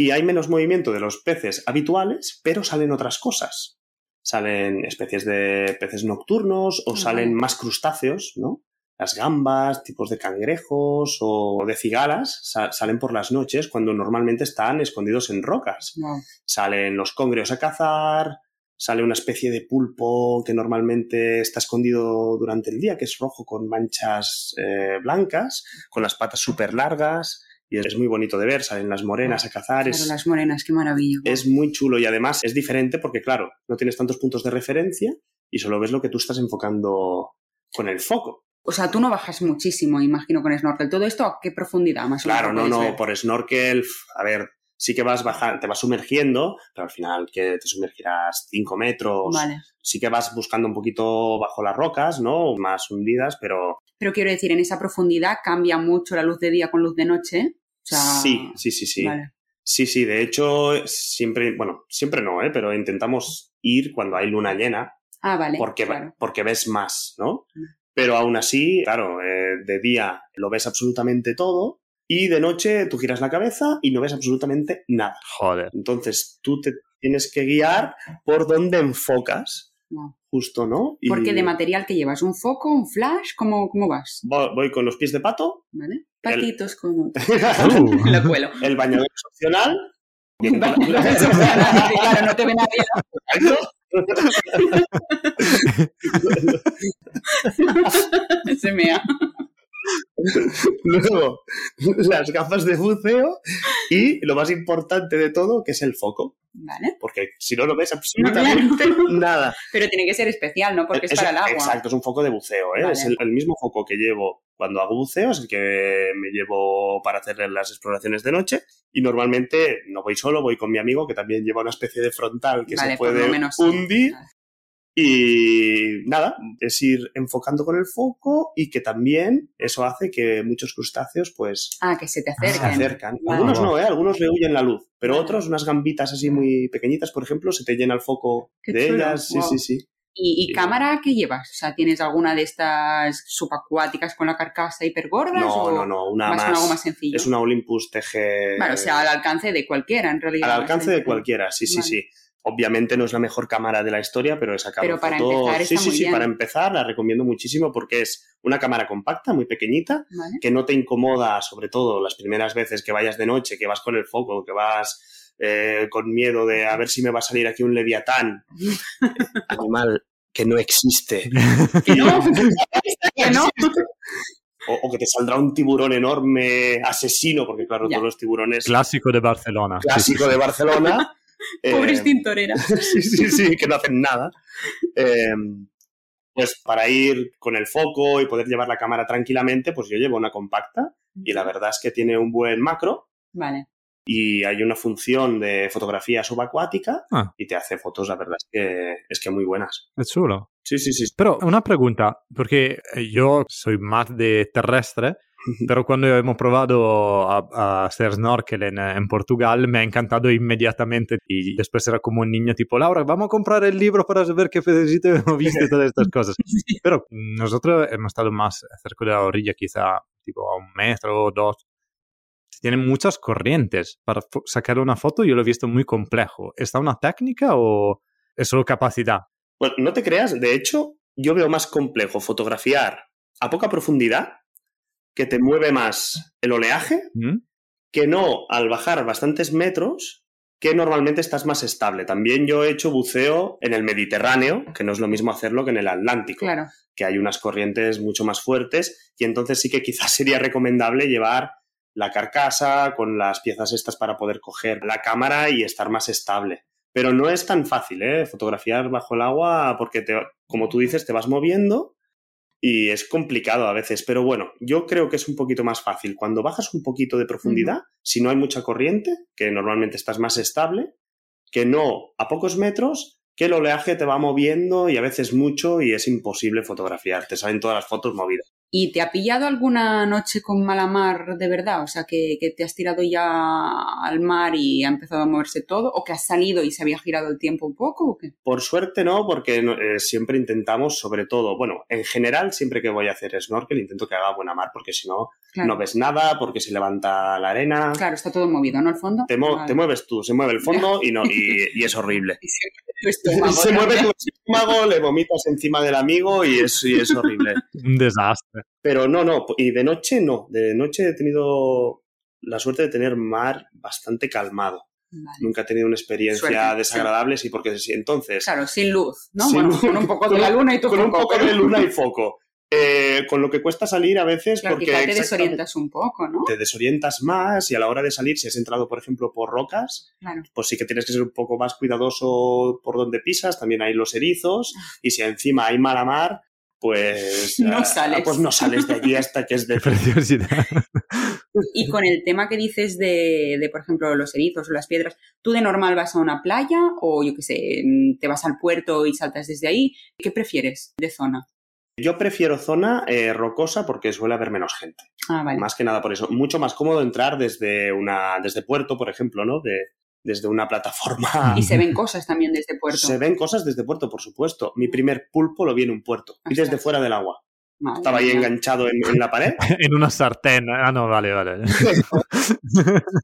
Speaker 14: Y hay menos movimiento de los peces habituales, pero salen otras cosas. Salen especies de peces nocturnos o salen más crustáceos, ¿no? Las gambas, tipos de cangrejos o de cigalas sa- salen por las noches cuando normalmente están escondidos en rocas salen los congreos a cazar, sale una especie de pulpo que normalmente está escondido durante el día, que es rojo con manchas eh, blancas, con las patas súper largas, y es, muy bonito de ver, salen las morenas a cazar,
Speaker 1: Claro,
Speaker 14: es,
Speaker 1: las morenas, qué maravilla.
Speaker 14: es muy chulo y además es diferente porque, claro, no tienes tantos puntos de referencia y solo ves lo que tú estás enfocando con el foco.
Speaker 1: O sea, tú no bajas muchísimo, imagino, con snorkel. ¿Todo esto a qué profundidad más o
Speaker 14: Claro, no, no,
Speaker 1: ver?
Speaker 14: por snorkel, a ver, sí que vas bajando, te vas sumergiendo, pero al final que te sumergirás 5 metros.
Speaker 1: Vale.
Speaker 14: Sí que vas buscando un poquito bajo las rocas, ¿no? Más hundidas, pero
Speaker 1: Pero quiero decir, en esa profundidad cambia mucho la luz de día con luz de noche. O sea,
Speaker 14: sí, sí, sí, sí.
Speaker 1: Vale.
Speaker 14: Sí, sí, de hecho, siempre, bueno, siempre no, ¿eh? Pero intentamos ir cuando hay luna llena,
Speaker 1: Ah, vale.
Speaker 14: porque,
Speaker 1: claro.
Speaker 14: porque ves más, ¿no? Pero aún así, claro, eh, de día lo ves absolutamente todo y de noche tú giras la cabeza y no ves absolutamente nada.
Speaker 2: Joder.
Speaker 14: Entonces tú te tienes que guiar por donde enfocas,
Speaker 1: No.
Speaker 14: justo, ¿no? Y
Speaker 1: Porque de material que llevas, un foco, un flash, ¿cómo, cómo vas?
Speaker 14: vo- voy con los pies de pato,
Speaker 1: ¿Vale? Patitos como...
Speaker 14: Uh.
Speaker 1: Lo cuelo.
Speaker 14: el bañador es opcional. con
Speaker 1: claro, no te ve nadie. Se mea.
Speaker 14: Luego, las gafas de buceo y lo más importante de todo, que es el foco.
Speaker 1: Vale.
Speaker 14: Porque si no lo ves absolutamente nada.
Speaker 1: Pero tiene que ser especial, ¿no? Porque es, para el agua.
Speaker 14: Exacto, es un foco de buceo. ¿eh?
Speaker 1: Vale.
Speaker 14: Es el, el mismo foco que llevo cuando hago buceo, es el que me llevo para hacer las exploraciones de noche. Y normalmente no voy solo, voy con mi amigo que también lleva una especie de frontal que
Speaker 1: Vale,
Speaker 14: se puede
Speaker 1: menos sí.
Speaker 14: Y nada, es ir enfocando con el foco y que también eso hace que muchos crustáceos pues
Speaker 1: Ah, que se te
Speaker 14: se
Speaker 1: acerquen.
Speaker 14: acercan.
Speaker 1: Vale.
Speaker 14: Algunos no, ¿eh? Algunos le huyen la luz, pero otros, unas gambitas así muy pequeñitas, por ejemplo, se te llena el foco
Speaker 1: Qué
Speaker 14: de
Speaker 1: chulo,
Speaker 14: ellas. Sí,
Speaker 1: guau.
Speaker 14: sí, sí.
Speaker 1: ¿Y, y cámara qué llevas? O sea, ¿tienes alguna de estas subacuáticas con la carcasa hipergordas?
Speaker 14: No,
Speaker 1: o
Speaker 14: no, no, una más.
Speaker 1: algo más sencillo?
Speaker 14: Es una Olympus TG.
Speaker 1: Vale, o sea, al alcance de cualquiera, en realidad.
Speaker 14: al alcance de cualquiera, sí, sí, sí. Obviamente no es la mejor cámara de la historia, pero he sacado
Speaker 1: Pero para empezar
Speaker 14: Sí,
Speaker 1: está
Speaker 14: sí,
Speaker 1: muy
Speaker 14: sí,
Speaker 1: bien.
Speaker 14: para empezar la recomiendo muchísimo porque es una cámara compacta, muy pequeñita,
Speaker 1: Vale.
Speaker 14: que no te incomoda, sobre todo las primeras veces que vayas de noche, que vas con el foco, que vas eh, con miedo de a ver si me va a salir aquí un leviatán. Animal que no existe.
Speaker 1: Que no, que no.
Speaker 14: O, o que te saldrá un tiburón enorme asesino, porque claro,
Speaker 1: Ya.
Speaker 14: todos los tiburones
Speaker 2: Clásico de Barcelona. Sí,
Speaker 14: clásico
Speaker 2: sí, sí.
Speaker 14: de Barcelona.
Speaker 1: Pobres
Speaker 14: Eh,
Speaker 1: tintoreras.
Speaker 14: sí, sí, sí, que no hacen nada. Eh, pues para ir con el foco y poder llevar la cámara tranquilamente, pues yo llevo una compacta y la verdad es que tiene un buen macro
Speaker 1: Vale.
Speaker 14: y hay una función de fotografía subacuática
Speaker 2: Ah.
Speaker 14: y te hace fotos, la verdad es que, es que muy buenas.
Speaker 2: Es chulo.
Speaker 14: Sí, sí, sí.
Speaker 2: Pero una pregunta, porque yo soy más de terrestre, pero cuando hemos probado a, a hacer snorkel en, en Portugal me ha encantado inmediatamente y después era como un niño tipo, Laura, vamos a comprar el libro para saber qué pedacito hemos visto y todas estas cosas. Pero nosotros hemos estado más cerca de la orilla, quizá tipo a un metro o dos. Tienen muchas corrientes. Para sacar una foto yo lo he visto muy complejo. ¿Está una técnica o es solo capacidad?
Speaker 14: Bueno, no te creas, de hecho, yo veo más complejo fotografiar a poca profundidad, que te mueve más el oleaje,
Speaker 2: ¿Mm?
Speaker 14: que no al bajar bastantes metros, que normalmente estás más estable. También yo he hecho buceo en el Mediterráneo, que no es lo mismo hacerlo que en el Atlántico,
Speaker 1: Claro.
Speaker 14: que hay unas corrientes mucho más fuertes y entonces sí que quizás sería recomendable llevar la carcasa con las piezas estas para poder coger la cámara y estar más estable. Pero no es tan fácil, ¿eh? Fotografiar bajo el agua porque, te, como tú dices, te vas moviendo y es complicado a veces. Pero bueno, yo creo que es un poquito más fácil. Cuando bajas un poquito de profundidad, si no hay mucha corriente, que normalmente estás más estable, que no a pocos metros, que el oleaje te va moviendo y a veces mucho y es imposible fotografiar. Te salen todas las fotos movidas.
Speaker 1: ¿Y te ha pillado alguna noche con mala mar de verdad? O sea, que, que te has tirado ya al mar y ha empezado a moverse todo, o que has salido y se había girado el tiempo un poco, o qué?
Speaker 14: Por suerte no, porque no- eh, siempre intentamos, sobre todo, bueno, en general, siempre que voy a hacer snorkel, intento que haga buena mar, porque si no,
Speaker 1: Claro.
Speaker 14: no ves nada, porque se levanta la arena.
Speaker 1: Claro, está todo movido, ¿no? El fondo.
Speaker 14: Te, mo-
Speaker 1: Vale.
Speaker 14: te mueves tú, se mueve el fondo y, no, y, y es horrible. Se
Speaker 1: ¿no?
Speaker 14: mueve tu estómago, le vomitas encima del amigo y es, y es horrible.
Speaker 2: Un desastre.
Speaker 14: Pero no, no, y de noche no. De noche he tenido la suerte de tener mar bastante calmado. Nunca he tenido una experiencia
Speaker 1: Suerte,
Speaker 14: desagradable, sí, porque si entonces...
Speaker 1: Claro, sin luz, ¿no?
Speaker 14: Sin
Speaker 1: bueno,
Speaker 14: luz.
Speaker 1: con un poco de la luna y tu
Speaker 14: Con un
Speaker 1: foco,
Speaker 14: poco
Speaker 1: pero-
Speaker 14: de luna y foco. Eh, con lo que cuesta salir a veces
Speaker 1: Claro,
Speaker 14: porque
Speaker 1: quizá te desorientas un poco, ¿no?
Speaker 14: te desorientas más y a la hora de salir, si has entrado, por ejemplo, por rocas,
Speaker 1: Claro.
Speaker 14: pues sí que tienes que ser un poco más cuidadoso por donde pisas, también hay los erizos, y si encima hay mala mar, pues,
Speaker 1: No
Speaker 14: ah,
Speaker 1: sales.
Speaker 14: pues no sales de allí hasta que es de
Speaker 2: Preciosidad.
Speaker 1: Y con el tema que dices de, de, por ejemplo, los erizos o las piedras, ¿tú de normal vas a una playa o yo qué sé, te vas al puerto y saltas desde ahí? ¿Qué prefieres de zona?
Speaker 14: Yo prefiero zona eh, rocosa porque suele haber menos gente.
Speaker 1: Ah, vale.
Speaker 14: Más que nada por eso. Mucho más cómodo entrar desde una desde puerto, por ejemplo, ¿no? De, desde una plataforma.
Speaker 1: Y se ven cosas también desde puerto.
Speaker 14: Se ven cosas desde puerto, por supuesto. Mi primer pulpo lo vi en un puerto y desde fuera del agua.
Speaker 1: Madre
Speaker 14: Estaba ahí
Speaker 1: mía.
Speaker 14: enganchado en, en la pared.
Speaker 2: en una sartén. Ah, no, vale, vale.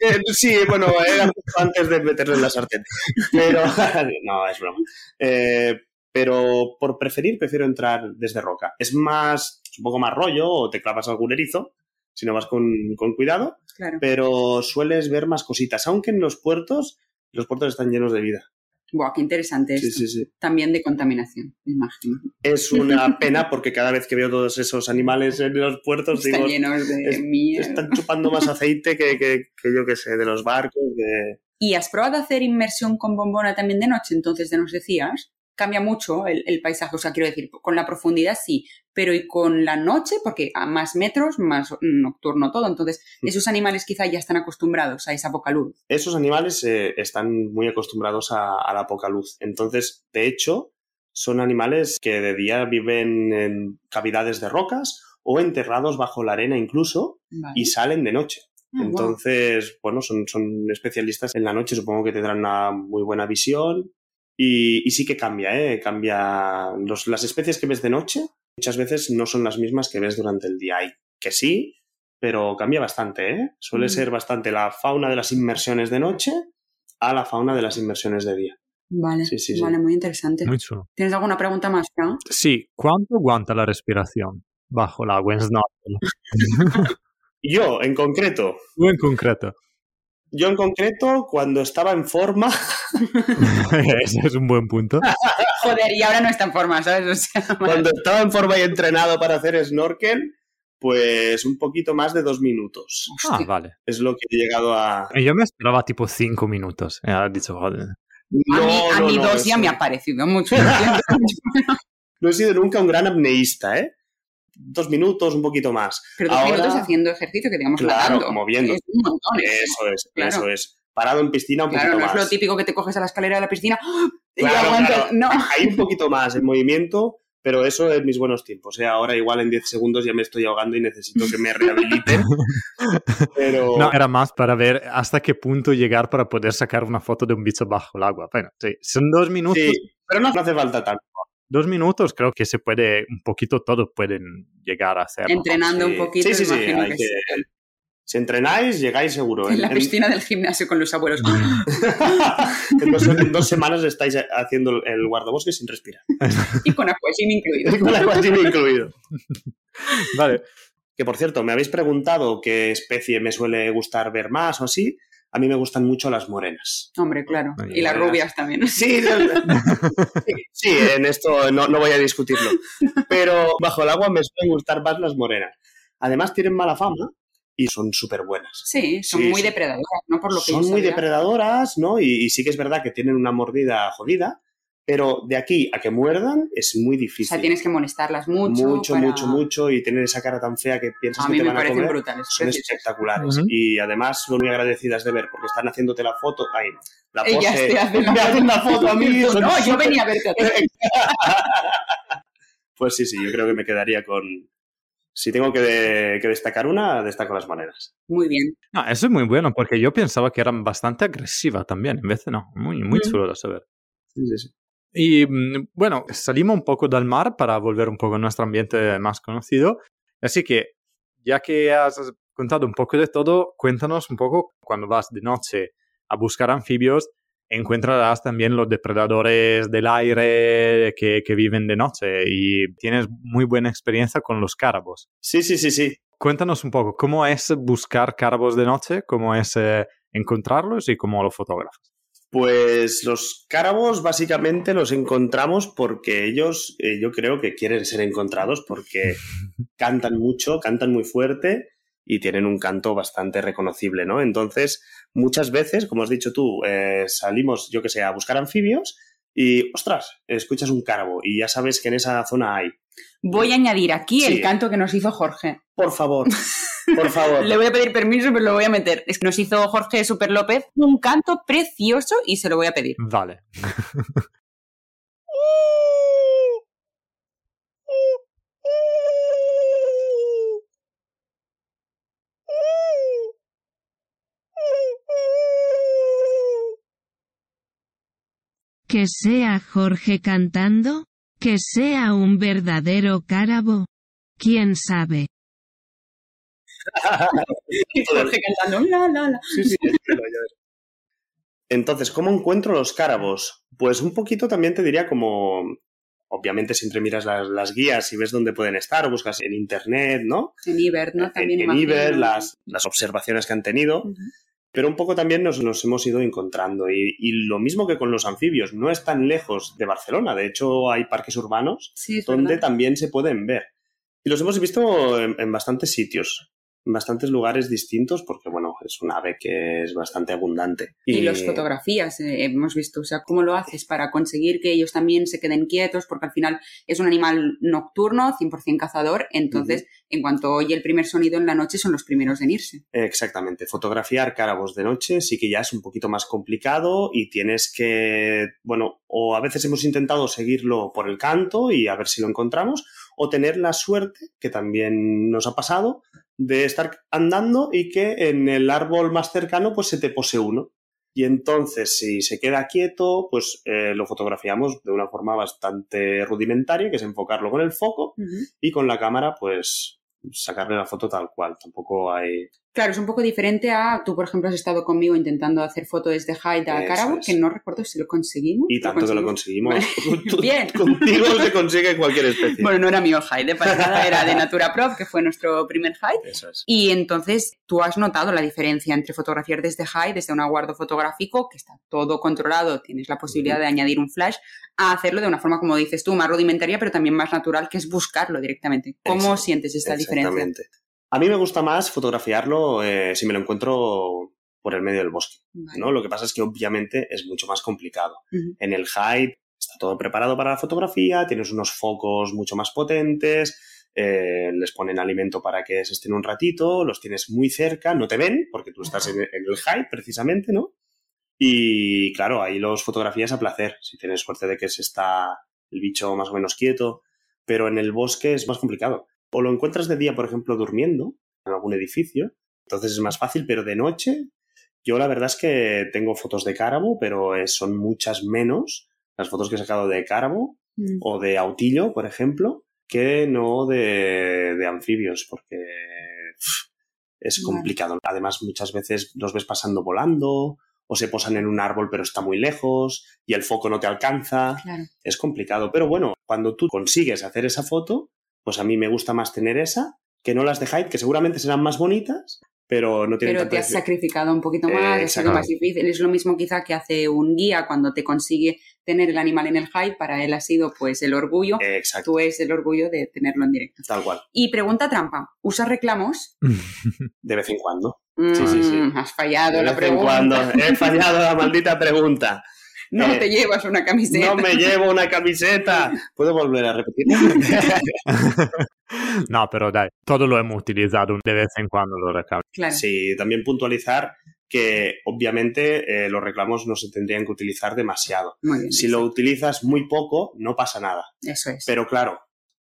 Speaker 14: Eh, sí, bueno, era antes de meterlo en la sartén. Pero, no, es broma. Eh, pero por preferir, prefiero entrar desde roca. Es más, es un poco más rollo, o te clavas algún erizo, si no vas con, con cuidado,
Speaker 1: Claro.
Speaker 14: pero sueles ver más cositas, aunque en los puertos, los puertos están llenos de vida.
Speaker 1: Buah, qué interesante
Speaker 14: Sí, sí, sí.
Speaker 1: También de contaminación, me imagino.
Speaker 14: Es una pena porque cada vez que veo todos esos animales en los puertos,
Speaker 1: Están
Speaker 14: digo,
Speaker 1: llenos de
Speaker 14: es-
Speaker 1: mierda.
Speaker 14: están chupando más aceite que, que, que yo que sé, de los barcos, de...
Speaker 1: ¿Y has probado hacer inmersión con bombona también de noche? Entonces, de nos decías, cambia mucho el, el paisaje. O sea, quiero decir, con la profundidad sí, pero ¿y con la noche? Porque a más metros, más nocturno todo. Entonces, esos animales quizá ya están acostumbrados a esa poca luz.
Speaker 14: esos animales eh, están muy acostumbrados a, a la poca luz. Entonces, de hecho, son animales que de día viven en cavidades de rocas o enterrados bajo la arena incluso
Speaker 1: Vale.
Speaker 14: y salen de noche.
Speaker 1: Ah.
Speaker 14: Entonces, bueno, son, son especialistas en la noche, supongo que tendrán una muy buena visión y, y sí que cambia, ¿eh? Cambia. Los- las especies que ves de noche muchas veces no son las mismas que ves durante el día. Hay que sí, pero cambia bastante, ¿eh? Suele
Speaker 1: Mm.
Speaker 14: ser bastante la fauna de las inmersiones de noche a la fauna de las inmersiones de día.
Speaker 1: Vale,
Speaker 14: Sí, sí, sí.
Speaker 1: vale, muy interesante.
Speaker 2: Muy chulo.
Speaker 1: ¿Tienes alguna pregunta más, Fran?
Speaker 2: Sí, ¿cuánto aguanta la respiración bajo el agua en snorkel?
Speaker 14: Yo, en concreto,
Speaker 2: Tú en concreto.
Speaker 14: Yo en concreto, cuando estaba en forma,
Speaker 2: Ese es un buen punto.
Speaker 1: Joder, y ahora no está en forma, ¿sabes? O sea,
Speaker 14: cuando estaba en forma y entrenado para hacer snorkel, pues un poquito más de dos minutos.
Speaker 2: Ah, vale.
Speaker 14: Es lo que he llegado a...
Speaker 2: Yo me esperaba tipo cinco minutos. Has dicho, joder.
Speaker 1: a mí, a
Speaker 14: no,
Speaker 1: mí
Speaker 14: no,
Speaker 1: dos ya me ha parecido mucho.
Speaker 14: No he sido nunca un gran apneísta, ¿eh? Dos minutos, un poquito más.
Speaker 1: Pero dos
Speaker 14: Ahora-
Speaker 1: minutos haciendo ejercicio, que digamos
Speaker 14: Claro,
Speaker 1: nadando.
Speaker 14: moviendo.
Speaker 1: Es un montón. ¿eh?
Speaker 14: Eso es,
Speaker 1: Claro.
Speaker 14: eso es. Parado en piscina un
Speaker 1: Claro,
Speaker 14: poquito
Speaker 1: no es
Speaker 14: más.
Speaker 1: lo típico que te coges a la escalera de la piscina y
Speaker 14: Claro,
Speaker 1: aguantas.
Speaker 14: claro.
Speaker 1: No.
Speaker 14: Hay un poquito más en movimiento, pero eso en mis buenos tiempos. ¿eh? Ahora igual en 10 segundos ya me estoy ahogando y necesito que me rehabiliten. pero
Speaker 2: No, era más para ver hasta qué punto llegar para poder sacar una foto de un bicho bajo el agua. Bueno, sí, son dos minutos.
Speaker 14: sí, pero no hace falta tanto.
Speaker 2: Dos minutos creo que se puede, un poquito todos pueden llegar a hacer.
Speaker 1: Entrenando un poquito,
Speaker 14: Sí, sí, sí,
Speaker 1: imagino
Speaker 14: hay
Speaker 1: que
Speaker 14: que-
Speaker 1: sí.
Speaker 14: Si entrenáis, llegáis seguro.
Speaker 1: En la
Speaker 14: En-
Speaker 1: piscina del gimnasio con los abuelos.
Speaker 14: en dos, en dos semanas estáis haciendo el guardabosque sin respirar.
Speaker 1: y con aquagym incluido.
Speaker 14: Y con la guachina incluido.
Speaker 2: Vale.
Speaker 14: Que por cierto, me habéis preguntado qué especie me suele gustar ver más o así. A mí me gustan mucho las morenas.
Speaker 1: Hombre, claro.
Speaker 2: Ay,
Speaker 1: Y las rubias también.
Speaker 14: Sí, sí, sí, en esto no, no voy a discutirlo. Pero bajo el agua me suelen gustar más las morenas. Además tienen mala fama y son súper buenas.
Speaker 1: Sí, son
Speaker 14: Sí,
Speaker 1: muy depredadoras, ¿no? Por lo que
Speaker 14: Son muy
Speaker 1: sabía.
Speaker 14: depredadoras, ¿no? Y, y sí que es verdad que tienen una mordida jodida, pero de aquí a que muerdan es muy
Speaker 1: O
Speaker 14: difícil.
Speaker 1: sea, tienes que molestarlas mucho.
Speaker 14: mucho,
Speaker 1: para-
Speaker 14: mucho, mucho y tener esa cara tan fea que piensas
Speaker 1: A
Speaker 14: que
Speaker 1: mí
Speaker 14: te
Speaker 1: me
Speaker 14: van a
Speaker 1: parecen
Speaker 14: comer.
Speaker 1: brutales.
Speaker 14: Son
Speaker 1: preciosas.
Speaker 14: espectaculares
Speaker 2: Ujú.
Speaker 14: y además son muy agradecidas de ver porque están haciéndote la foto. Ay, la
Speaker 1: Ellas
Speaker 14: pose.
Speaker 1: te hacen la
Speaker 14: me hacen la foto a mí.
Speaker 1: No, yo venía a verte a ti.
Speaker 14: Pues sí, sí, yo creo que me quedaría con. Si tengo que, de- que destacar una, destaco las monedas.
Speaker 1: Muy bien.
Speaker 2: No, eso es muy bueno porque yo pensaba que eran bastante agresivas también. En vez de no, muy, muy
Speaker 1: Mm.
Speaker 2: chulo de saber.
Speaker 14: Sí, sí, sí.
Speaker 2: Y mm, bueno, salimos un poco del mar para volver un poco a nuestro ambiente más conocido. Así que, ya que has contado un poco de todo, cuéntanos un poco cuando vas de noche a buscar anfibios, encontrarás también los depredadores del aire que, que viven de noche y tienes muy buena experiencia con los cárabos.
Speaker 14: Sí, sí, sí, sí.
Speaker 2: Cuéntanos un poco, ¿cómo es buscar cárabos de noche? ¿Cómo es eh, encontrarlos y cómo los fotografas?
Speaker 14: Pues los cárabos básicamente los encontramos porque ellos, eh, yo creo que quieren ser encontrados porque cantan mucho, cantan muy fuerte y tienen un canto bastante reconocible, ¿no? Entonces, muchas veces, como has dicho tú, eh, salimos, yo que sé, a buscar anfibios y, ostras, escuchas un cárabo y ya sabes que en esa zona hay.
Speaker 1: Voy a añadir aquí
Speaker 14: Sí.
Speaker 1: el canto que nos hizo Jorge.
Speaker 14: Por favor, por favor.
Speaker 1: Le voy a pedir permiso, pero lo voy a meter. Es que nos hizo Jorge Super López un canto precioso y se lo voy a pedir.
Speaker 2: Vale.
Speaker 15: Que sea Jorge cantando, que sea un verdadero cárabo. ¿Quién sabe?
Speaker 1: Y Jorge cantando la la la.
Speaker 14: Sí, sí, es que lo oyes. Entonces, ¿cómo encuentro los cárabos? Pues un poquito también te diría como... Obviamente siempre miras las, las guías y ves dónde pueden estar, o buscas en internet, ¿no?
Speaker 1: En Iber, ¿no? También
Speaker 14: en. Iber, las, las observaciones que han tenido. Pero un poco también nos, nos hemos ido encontrando. Y, y lo mismo que con los anfibios, no es tan lejos de Barcelona. De hecho, hay parques urbanos
Speaker 1: Sí,
Speaker 14: donde
Speaker 1: verdad.
Speaker 14: también se pueden ver. Y los hemos visto en, en bastantes sitios, bastantes lugares distintos, porque, bueno, es un ave que es bastante abundante.
Speaker 1: Y las fotografías, eh, hemos visto, o sea, cómo lo haces para conseguir que ellos también se queden quietos, porque al final es un animal nocturno, 100% cazador, entonces en cuanto oye el primer sonido en la noche son los primeros en irse.
Speaker 14: Exactamente. Fotografiar cárabos de noche sí que ya es un poquito más complicado y tienes que, bueno, o a veces hemos intentado seguirlo por el canto y a ver si lo encontramos, o tener la suerte, que también nos ha pasado, de estar andando y que en el árbol más cercano pues se te pose uno. Y entonces, si se queda quieto, pues eh, lo fotografiamos de una forma bastante rudimentaria, que es enfocarlo con el foco y con la cámara, pues sacarle la foto tal cual. Tampoco hay.
Speaker 1: Claro, es un poco diferente a, tú por ejemplo has estado conmigo intentando hacer fotos desde Hyde a
Speaker 14: es.
Speaker 1: que no recuerdo si lo conseguimos.
Speaker 14: Y tanto que lo conseguimos.
Speaker 1: Vale. Bien.
Speaker 14: Contigo se consigue cualquier especie.
Speaker 1: Bueno, no era mío Hyde, para nada, era de Natura Prof, que fue nuestro primer Hyde.
Speaker 14: Eso es.
Speaker 1: Y entonces tú has notado la diferencia entre fotografiar desde High, desde un aguardo fotográfico, que está todo controlado, tienes la posibilidad de añadir un flash, a hacerlo de una forma, como dices tú, más rudimentaria, pero también más natural, que es buscarlo directamente. ¿Cómo
Speaker 14: Exacto.
Speaker 1: sientes esta diferencia?
Speaker 14: Exactamente. A mí me gusta más fotografiarlo eh, si me lo encuentro por el medio del bosque. ¿no? Lo que pasa es que obviamente es mucho más complicado. En el hide está todo preparado para la fotografía, tienes unos focos mucho más potentes, eh, les ponen alimento para que se estén un ratito, los tienes muy cerca, no te ven porque tú estás en, en el hide precisamente, ¿no? Y claro, ahí los fotografías a placer, si tienes suerte de que se está el bicho más o menos quieto, pero en el bosque es más complicado. O lo encuentras de día, por ejemplo, durmiendo en algún edificio, entonces es más fácil, pero de noche, yo la verdad es que tengo fotos de cárabo, pero eh, son muchas menos las fotos que he sacado de cárabo
Speaker 1: Mm.
Speaker 14: o de autillo, por ejemplo, que no de, de anfibios, porque es
Speaker 1: Vale.
Speaker 14: complicado. Además, muchas veces los ves pasando volando o se posan en un árbol pero está muy lejos y el foco no te alcanza.
Speaker 1: Claro.
Speaker 14: Es complicado. Pero bueno, cuando tú consigues hacer esa foto, pues a mí me gusta más tener esa que no las de Hyde, que seguramente serán más bonitas, pero no tienen
Speaker 1: Pero te has sacrificado un poquito más,
Speaker 14: Eh,
Speaker 1: ha sido
Speaker 14: exactamente.
Speaker 1: más difícil. Es lo mismo quizá que hace un guía cuando te consigue tener el animal en el hide, para él ha sido pues el orgullo.
Speaker 14: Exacto.
Speaker 1: Tú es el orgullo de tenerlo en directo.
Speaker 14: Tal cual.
Speaker 1: Y pregunta trampa, ¿usas reclamos?
Speaker 14: De vez en cuando. Sí, sí, sí.
Speaker 1: Mm, Has fallado
Speaker 14: De
Speaker 1: la
Speaker 14: vez en
Speaker 1: pregunta.
Speaker 14: cuando. He fallado la maldita pregunta.
Speaker 1: No
Speaker 14: Eh,
Speaker 1: te llevas una camiseta.
Speaker 14: No me llevo una camiseta. ¿Puedo volver a repetir?
Speaker 2: No, pero dai, todo lo hemos utilizado de vez en cuando lo reclamo.
Speaker 14: Sí, también puntualizar que obviamente eh, los reclamos no se tendrían que utilizar demasiado.
Speaker 1: Muy bien,
Speaker 14: si lo utilizas muy poco, no pasa nada.
Speaker 1: Eso es.
Speaker 14: Pero claro,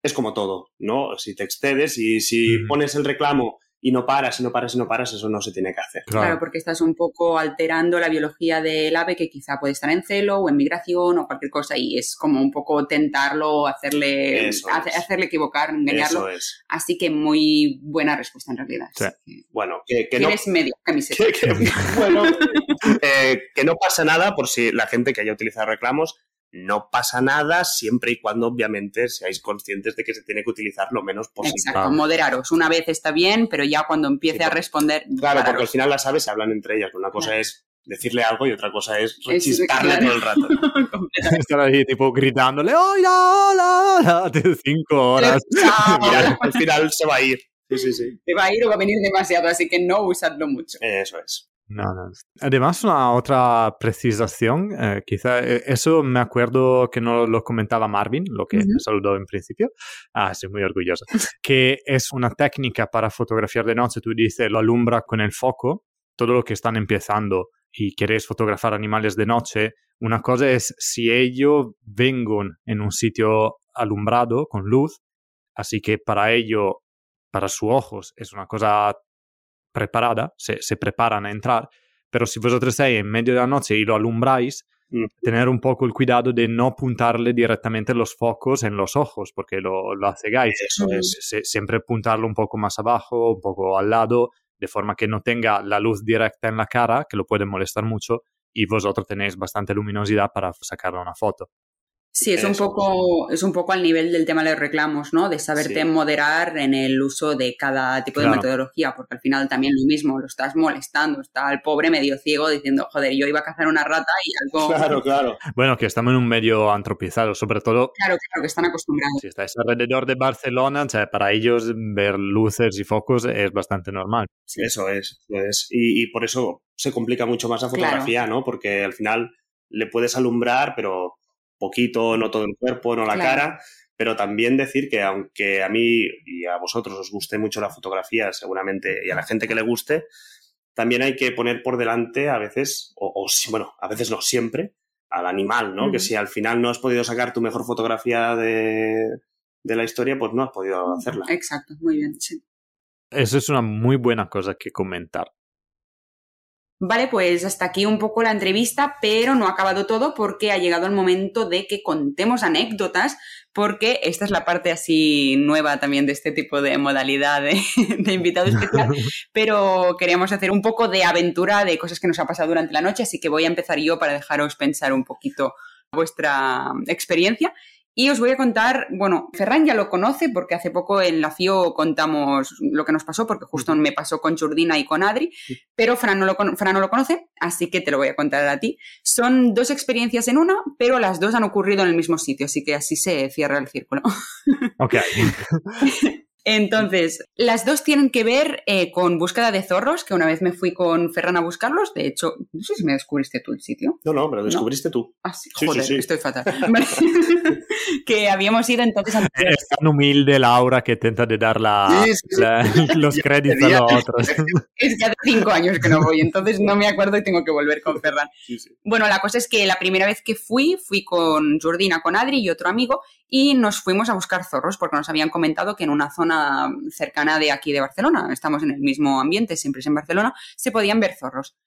Speaker 14: es como todo, ¿no? Si te excedes y si pones el reclamo y no paras, y no paras, y no paras, eso no se tiene que hacer.
Speaker 1: Claro. porque estás un poco alterando la biología del ave que quizá puede estar en celo o en migración o cualquier cosa y es como un poco tentarlo, hacerle, hace- hacerle equivocar, engañarlo.
Speaker 14: Eso es.
Speaker 1: Así que muy buena respuesta en realidad.
Speaker 14: Bueno, que, que no,
Speaker 1: Tienes medio camiseta.
Speaker 14: que- que- bueno, eh, que no pasa nada por si la gente que haya utilizado reclamos, no pasa nada siempre y cuando obviamente seáis conscientes de que se tiene que utilizar lo menos posible.
Speaker 1: Exacto, moderaros. Una vez está bien, pero ya cuando empiece a responder,
Speaker 14: Claro, porque al
Speaker 1: pararos.
Speaker 14: final las aves se hablan entre ellas. Una cosa es decirle algo y otra cosa es rechistarle
Speaker 1: claro.
Speaker 14: todo el rato.
Speaker 2: Estar ahí tipo gritándole, hola, hola, hola, de cinco horas.
Speaker 14: Mira, al final se va a ir. Sí, sí, sí.
Speaker 1: Te va a ir o va a venir demasiado, así que no usadlo mucho.
Speaker 14: Eso es.
Speaker 2: No, no. Además, una otra precisación, eh, quizá eh, eso me acuerdo que no lo comentaba Marvin, lo que me saludó en principio. Ah, estoy muy orgulloso. que es una técnica para fotografiar de noche. Tú dices, lo alumbra con el foco. Todo lo que están empezando y queréis fotografar animales de noche, una cosa es si ellos vengan en un sitio alumbrado con luz, así que para ello, para sus ojos, es una cosa preparada, se, se preparan a entrar, pero si vosotros estáis en medio de la noche y lo alumbráis, tener un poco el cuidado de no apuntarle directamente los focos en los ojos, porque lo, lo cegáis.
Speaker 14: Eso es.
Speaker 2: Se- siempre apuntarlo un poco más abajo, un poco al lado, de forma que no tenga la luz directa en la cara, que lo puede molestar mucho, y vosotros tenéis bastante luminosidad para sacarle una foto.
Speaker 1: Sí, es un, poco, es un poco al nivel del tema de los reclamos, ¿no? De saberte
Speaker 2: Sí.
Speaker 1: moderar en el uso de cada tipo de
Speaker 2: Claro.
Speaker 1: metodología, porque al final también lo mismo, lo estás molestando, está el pobre medio ciego diciendo, joder, yo iba a cazar una rata y algo...
Speaker 14: Claro, claro.
Speaker 2: Bueno, que estamos en un medio antropizado, sobre todo
Speaker 1: Claro, claro, que están acostumbrados.
Speaker 2: si estáis alrededor de Barcelona, o sea, para ellos ver luces y focos es bastante normal.
Speaker 14: Eso es, eso es. Y, y por eso se complica mucho más la
Speaker 2: Claro.
Speaker 14: fotografía, ¿no? Porque al final le puedes alumbrar, pero poquito, no todo el cuerpo, no la
Speaker 1: Claro.
Speaker 14: cara. Pero también decir que aunque a mí y a vosotros os guste mucho la fotografía, seguramente, y a la gente que le guste, también hay que poner por delante a veces, o, bueno, a veces no siempre, al animal, ¿no? Que si al final no has podido sacar tu mejor fotografía de, de la historia, pues no has podido hacerla.
Speaker 1: Exacto, muy bien, sí.
Speaker 2: Eso es una muy buena cosa que comentar.
Speaker 1: Vale, pues hasta aquí un poco la entrevista, pero no ha acabado todo porque ha llegado el momento de que contemos anécdotas, porque esta es la parte así nueva también de este tipo de modalidad de, de invitado especial, pero queríamos hacer un poco de aventura de cosas que nos ha pasado durante la noche, así que voy a empezar yo para dejaros pensar un poquito vuestra experiencia. Y os voy a contar, bueno, Ferran ya lo conoce porque hace poco en la FIO contamos lo que nos pasó, porque justo me pasó con Jordina y con Adri, pero Fran no, lo, Fran no lo conoce, así que te lo voy a contar a ti. Son dos experiencias en una, pero las dos han ocurrido en el mismo sitio, así que así se cierra el círculo.
Speaker 2: Ok.
Speaker 1: Entonces, las dos tienen que ver eh, con búsqueda de zorros, que una vez me fui con Ferran a buscarlos, de hecho, no sé si me descubriste tú el sitio.
Speaker 14: No, no, me lo descubriste tú.
Speaker 1: Ah, sí,
Speaker 14: Sí,
Speaker 1: joder,
Speaker 14: sí, sí.
Speaker 1: estoy fatal. Que habíamos ido entonces a...
Speaker 2: Es tan humilde Laura que tenta de dar la-
Speaker 1: Sí, sí, sí.
Speaker 2: la- los créditos a los otros.
Speaker 1: Es que hace cinco años que no voy, entonces no me acuerdo y tengo que volver con Ferran. Bueno, la cosa es que la primera vez que fui, fui con Jordina, con Adri y otro amigo, y nos fuimos a buscar zorros, porque nos habían comentado que en una zona cercana de aquí de Barcelona, estamos en el mismo ambiente, siempre es en Barcelona, se podían ver zorros.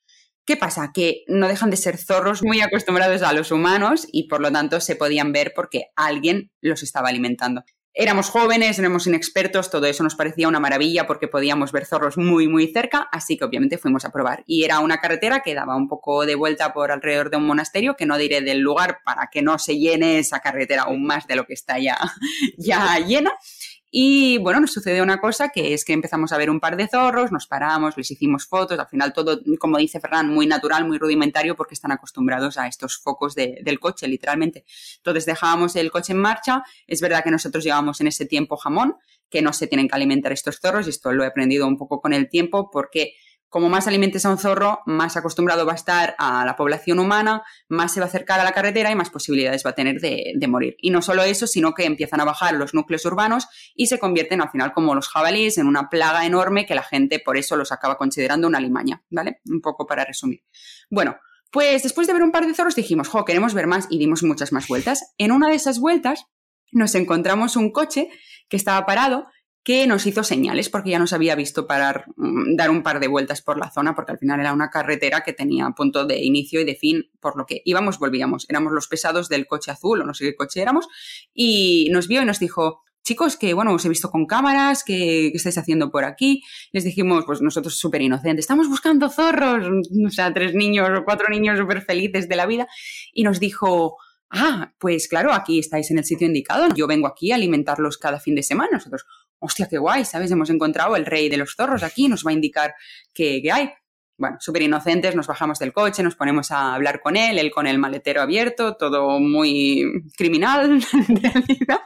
Speaker 1: ¿Qué pasa? Que no dejan de ser zorros muy acostumbrados a los humanos y por lo tanto se podían ver porque alguien los estaba alimentando. Éramos jóvenes, éramos inexpertos, todo eso nos parecía una maravilla porque podíamos ver zorros muy, muy cerca, así que obviamente fuimos a probar. Y era una carretera que daba un poco de vuelta por alrededor de un monasterio, que no diré del lugar para que no se llene esa carretera aún más de lo que está ya, ya llena. Y bueno, nos sucedió una cosa que es que empezamos a ver un par de zorros, nos paramos, les hicimos fotos, al final todo, como dice Ferran, muy natural, muy rudimentario porque están acostumbrados a estos focos de- del coche, literalmente. Entonces dejábamos el coche en marcha, es verdad que nosotros llevábamos en ese tiempo jamón, que no se tienen que alimentar estos zorros, y esto lo he aprendido un poco con el tiempo porque como más alimentes a un zorro, más acostumbrado va a estar a la población humana, más se va a acercar a la carretera y más posibilidades va a tener de, de morir. Y no solo eso, sino que empiezan a bajar los núcleos urbanos y se convierten al final como los jabalíes en una plaga enorme que la gente por eso los acaba considerando una limaña, ¿vale? Un poco para resumir. Bueno, pues después de ver un par de zorros dijimos, jo, queremos ver más y dimos muchas más vueltas. En una de esas vueltas nos encontramos un coche que estaba parado que nos hizo señales porque ya nos había visto parar, mm, dar un par de vueltas por la zona porque al final era una carretera que tenía punto de inicio y de fin, por lo que íbamos, volvíamos. Éramos los pesados del coche azul o no sé qué coche éramos y nos vio y nos dijo, chicos, que bueno, os he visto con cámaras, ¿qué, qué estáis haciendo por aquí? Les dijimos, pues nosotros súper inocentes, estamos buscando zorros, o sea, tres niños o cuatro niños súper felices de la vida y nos dijo... Ah, pues claro, aquí estáis en el sitio indicado. Yo vengo aquí a alimentarlos cada fin de semana. Nosotros, hostia, qué guay, ¿sabes? Hemos encontrado el rey de los zorros aquí, nos va a indicar qué, qué hay. bueno, súper inocentes, nos bajamos del coche, nos ponemos a hablar con él, él con el maletero abierto, todo muy criminal en realidad,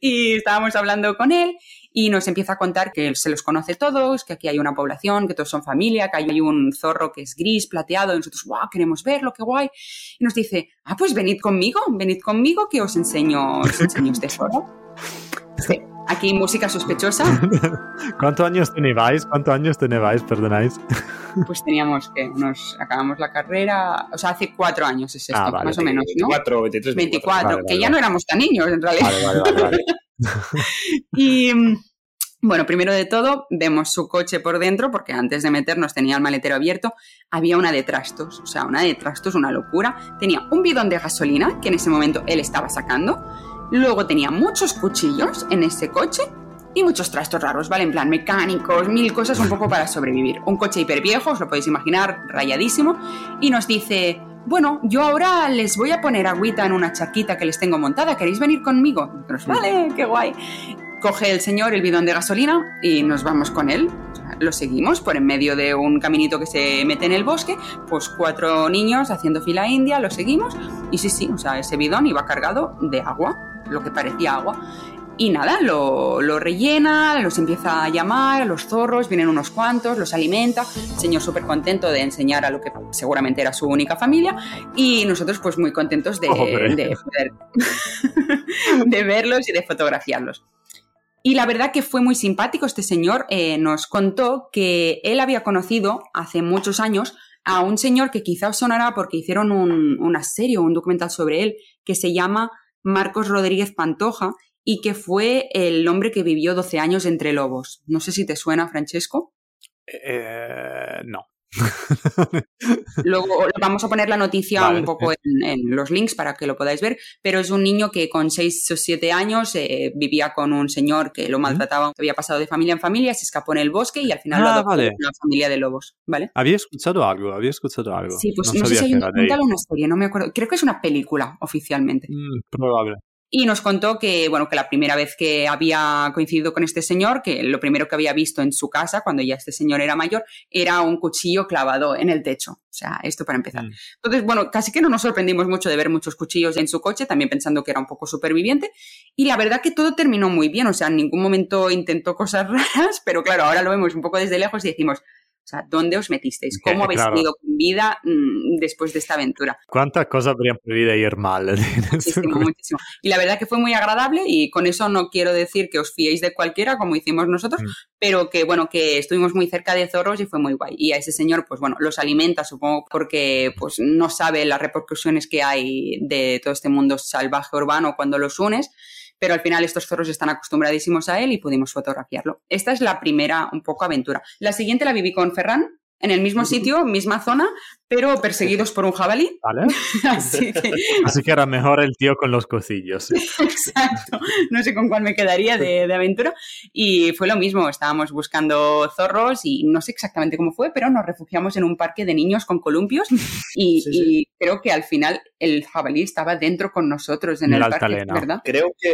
Speaker 1: y estábamos hablando con él y nos empieza a contar que se los conoce todos, que aquí hay una población, que todos son familia, que hay un zorro que es gris, plateado, y nosotros, wow, queremos verlo, qué guay. Y nos dice, ah, pues venid conmigo, venid conmigo que os enseño, os enseño este zorro. Sí. Aquí música sospechosa.
Speaker 2: ¿Cuántos años teníais? ¿Cuántos años teníais, perdonáis?
Speaker 1: Pues teníamos que nos acabamos la carrera, o sea, hace cuatro años es esto,
Speaker 2: Ah, vale,
Speaker 1: más o menos, ¿no?
Speaker 14: 24, 23,
Speaker 1: 24,
Speaker 2: Vale,
Speaker 1: que
Speaker 2: vale,
Speaker 1: ya
Speaker 2: vale.
Speaker 1: no éramos tan niños en realidad.
Speaker 2: Vale, vale, vale, vale.
Speaker 1: Y mm, bueno, primero de todo, vemos su coche por dentro, porque antes de meternos tenía el maletero abierto, había una de trastos, o sea, una de trastos, una locura. Tenía un bidón de gasolina, que en ese momento él estaba sacando. Luego tenía muchos cuchillos en ese coche y muchos trastos raros, ¿vale? En plan mecánicos, mil cosas un poco para sobrevivir. Un coche hiper viejo, os lo podéis imaginar, rayadísimo. Y nos dice, bueno, yo ahora les voy a poner agüita en una charquita que les tengo montada, ¿queréis venir conmigo? Vale, qué guay. Coge el señor el bidón de gasolina y nos vamos con él. Lo seguimos por en medio de un caminito que se mete en el bosque, pues cuatro niños haciendo fila india, lo seguimos y sí, sí, o sea, ese bidón iba cargado de agua, lo que parecía agua. Y nada, lo, lo rellena, los empieza a llamar, los zorros, vienen unos cuantos, los alimenta. El señor súper contento de enseñar a lo que seguramente era su única familia. Y nosotros, pues muy contentos de, de poder de verlos y de fotografiarlos. Y la verdad que fue muy simpático. Este señor eh, nos contó que él había conocido hace muchos años a un señor que quizá os sonará porque hicieron un- una serie o un documental sobre él que se llama Marcos Rodríguez Pantoja y que fue el hombre que vivió 12 años entre lobos. No sé si te suena, Francesco.
Speaker 2: Eh, no.
Speaker 1: Luego vamos a poner la noticia
Speaker 2: Vale,
Speaker 1: un poco en, en los links para que lo podáis ver, pero es un niño que con 6 o 7 años eh, vivía con un señor que lo maltrataba, que había pasado de familia en familia, se escapó en el bosque y al final lo
Speaker 2: Ah,
Speaker 1: adoptó
Speaker 2: vale.
Speaker 1: una familia de lobos, ¿vale?
Speaker 2: Había escuchado algo, había escuchado algo.
Speaker 1: Sí, pues no,
Speaker 2: no
Speaker 1: sé si hay un documental o una serie, no me acuerdo. Creo que es una película oficialmente.
Speaker 2: Mm, probable.
Speaker 1: Y nos contó que, bueno, que la primera vez que había coincidido con este señor, que lo primero que había visto en su casa, cuando ya este señor era mayor, era un cuchillo clavado en el techo. O sea, esto para empezar.
Speaker 2: Mm.
Speaker 1: Entonces, bueno, casi que no nos sorprendimos mucho de ver muchos cuchillos en su coche, también pensando que era un poco superviviente. Y la verdad que todo terminó muy bien, o sea, en ningún momento intentó cosas raras, pero claro, ahora lo vemos un poco desde lejos y decimos, o sea, ¿dónde os metisteis? ¿Cómo
Speaker 2: Que,
Speaker 1: habéis
Speaker 2: claro.
Speaker 1: con vida mm, después de esta aventura?
Speaker 2: ¿Cuántas cosas habrían podido ir mal?
Speaker 1: Muchísimo, muchísimo. Y la verdad que fue muy agradable y con eso no quiero decir que os fiéis de cualquiera como hicimos nosotros,
Speaker 2: Mm.
Speaker 1: pero que bueno, que estuvimos muy cerca de zorros y fue muy guay. Y a ese señor, pues bueno, los alimenta, supongo, porque pues no sabe las repercusiones que hay de todo este mundo salvaje urbano cuando los unes. Pero al final estos zorros están acostumbradísimos a él y pudimos fotografiarlo. Esta es la primera un poco aventura. La siguiente la viví con Ferran, en el mismo sitio, misma zona, pero perseguidos por un jabalí.
Speaker 2: ¿Vale?
Speaker 1: Así que
Speaker 2: Así que era mejor el tío con los cocillos. sí.
Speaker 1: Exacto. No sé con cuál me quedaría de, de aventura. Y fue lo mismo. Estábamos buscando zorros y no sé exactamente cómo fue, pero nos refugiamos en un parque de niños con columpios y,
Speaker 14: Sí, sí.
Speaker 1: y creo que al final el jabalí estaba dentro con nosotros en el parque,
Speaker 2: altalena.
Speaker 1: ¿verdad?
Speaker 14: Creo que,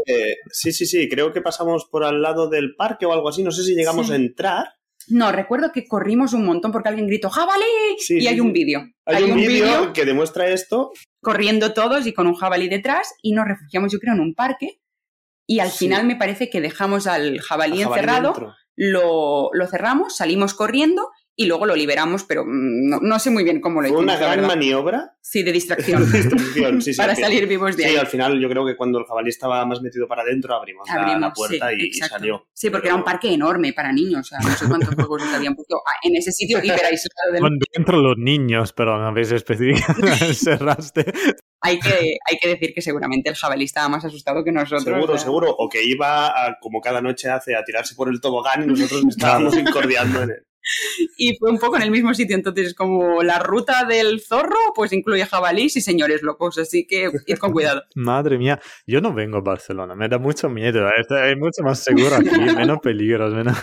Speaker 14: sí, sí, sí, creo que pasamos por al lado del parque o algo así, no sé si llegamos
Speaker 1: Sí.
Speaker 14: a entrar.
Speaker 1: No, recuerdo que corrimos un montón porque alguien gritó ¡jabalí!
Speaker 14: Sí,
Speaker 1: y hay un vídeo.
Speaker 14: Hay, un vídeo que demuestra esto.
Speaker 1: corriendo todos y con un jabalí detrás y nos refugiamos, yo creo, en un parque. Y al
Speaker 14: Sí.
Speaker 1: final me parece que dejamos al jabalí,
Speaker 14: al jabalí
Speaker 1: encerrado, lo, lo cerramos, salimos corriendo y luego lo liberamos, pero mm, no, no sé muy bien cómo lo
Speaker 14: Fue
Speaker 1: hicimos.
Speaker 14: una gran maniobra.
Speaker 1: Sí, de distracción.
Speaker 14: Distracción, sí, sí,
Speaker 1: para salir vivos de
Speaker 14: Sí,
Speaker 1: ahí.
Speaker 14: al final yo creo que cuando el jabalí estaba más metido para adentro abrimos, la- la,
Speaker 1: Abrimos,
Speaker 14: puerta
Speaker 1: sí,
Speaker 14: y, salió.
Speaker 1: Sí, porque era un parque enorme para niños, o sea, no sé cuántos juegos nos habían puesto en ese sitio hiper aislado del
Speaker 2: Con dentro los niños, pero no habéis especificado. Cerraste.
Speaker 1: hay que, hay que decir que seguramente el jabalí estaba más asustado que nosotros.
Speaker 14: Seguro, seguro. O que iba, a, como cada noche hace, a tirarse por el tobogán y nosotros estábamos incordiando en él.
Speaker 1: Y fue un poco en el mismo sitio, entonces como la ruta del zorro, pues incluye jabalís y señores locos, así que id con cuidado.
Speaker 2: Madre mía, yo no vengo a Barcelona, me da mucho miedo. Es, mucho más seguro aquí, menos peligros. Menos...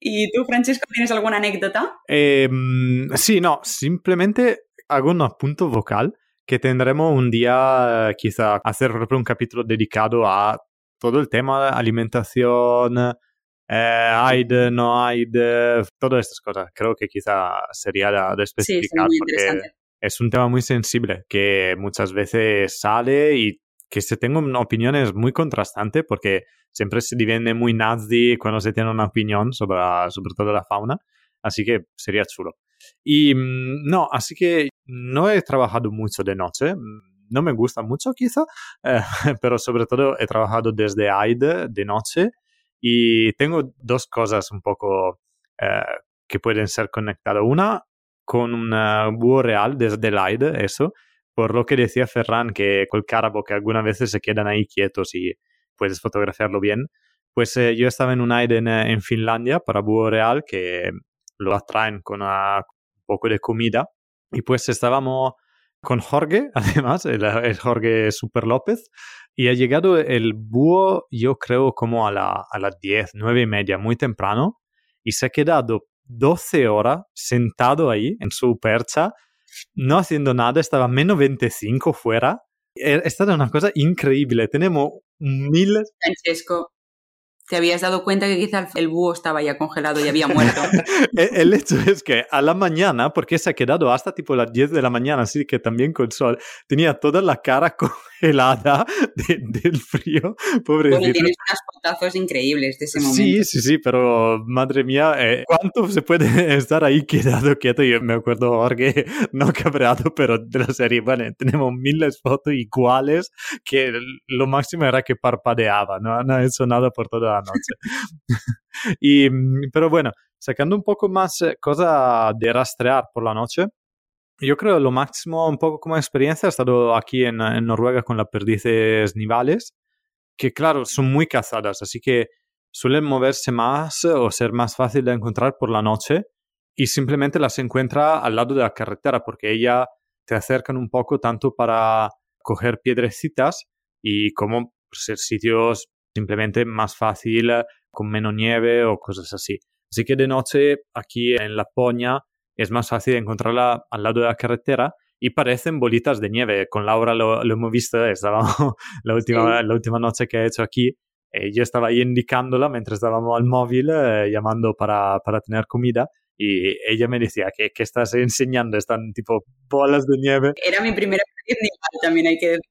Speaker 1: ¿Y tú, Francesco, tienes alguna anécdota?
Speaker 2: Eh, sí, no, simplemente hago un apunto vocal que tendremos un día, quizá, hacer proprio un capítulo dedicado a todo el tema de alimentación, eh, AID, no AID, todas estas cosas. Creo que quizá sería de, especificar
Speaker 1: muy
Speaker 2: porque es un tema muy sensible que muchas veces sale y que se tengan opiniones muy contrastantes porque siempre se divide muy nazi cuando se tiene una opinión sobre, sobre todo la fauna. Así que sería chulo. Y mm, no, así que no he trabajado mucho de noche. No me gusta mucho quizá, eh, pero sobre todo he trabajado desde AIDE de noche y tengo dos cosas un poco eh, que pueden ser conectadas. Una con un búho real desde el AIDE, eso, por lo que decía Ferran, que col carabo que algunas veces se quedan ahí quietos y puedes fotografiarlo bien. Pues eh, yo estaba en un AIDE en, eh, en Finlandia para búho real que lo atraen con un poco de comida y pues estábamos con Jorge, además, el, Jorge Super López, y ha llegado el búho, yo creo, como a, la, a las 10, 9 y media, muy temprano, y se ha quedado 12 horas sentado ahí en su percha, no haciendo nada, estaba menos 25 fuera. E- È stata una cosa increíble. Tenemos miles
Speaker 1: Francesco, ¿te habías dado cuenta que quizá el búho estaba ya congelado y había muerto?
Speaker 2: E- El hecho es que a la mañana, porque se ha quedado hasta tipo las 10 de la mañana, así que también con sol, tenía toda la cara congelada de- del frío.
Speaker 1: Bueno,
Speaker 2: Pobrecito.
Speaker 1: tienes unos potazos increíbles de ese momento.
Speaker 2: Sí, sí, sí, pero madre mía, eh, ¿cuánto se puede estar ahí quedado quieto? Yo me acuerdo, Jorge, no cabreado, pero de la serie, bueno, tenemos miles de fotos iguales que lo máximo era que parpadeaba, no, no ha hecho nada por toda la noche. y, mm, pero bueno, sacando un poco más eh, cosa de rastrear por la noche, yo creo lo máximo un poco como experiencia he estado aquí en, en Noruega con las perdices nivales, que claro, son muy cazadas, así que suelen moverse más o ser más fácil de encontrar por la noche y simplemente las encuentra al lado de la carretera porque ella te acercan un poco tanto para coger piedrecitas y como ser sitios simplemente más fácil eh, con menos nieve o cosas así. Así que de noche aquí en Laponia es más fácil encontrarla al lado de la carretera y parecen bolitas de nieve. Con Laura lo, lo hemos visto, estábamos la última, la última noche que he hecho aquí. eh, yo estaba ahí indicándola mientras estábamos al móvil eh, llamando para, para tener comida y ella me decía que, que estás enseñando, están tipo bolas de nieve.
Speaker 1: Era mi primera también hay que decirlo.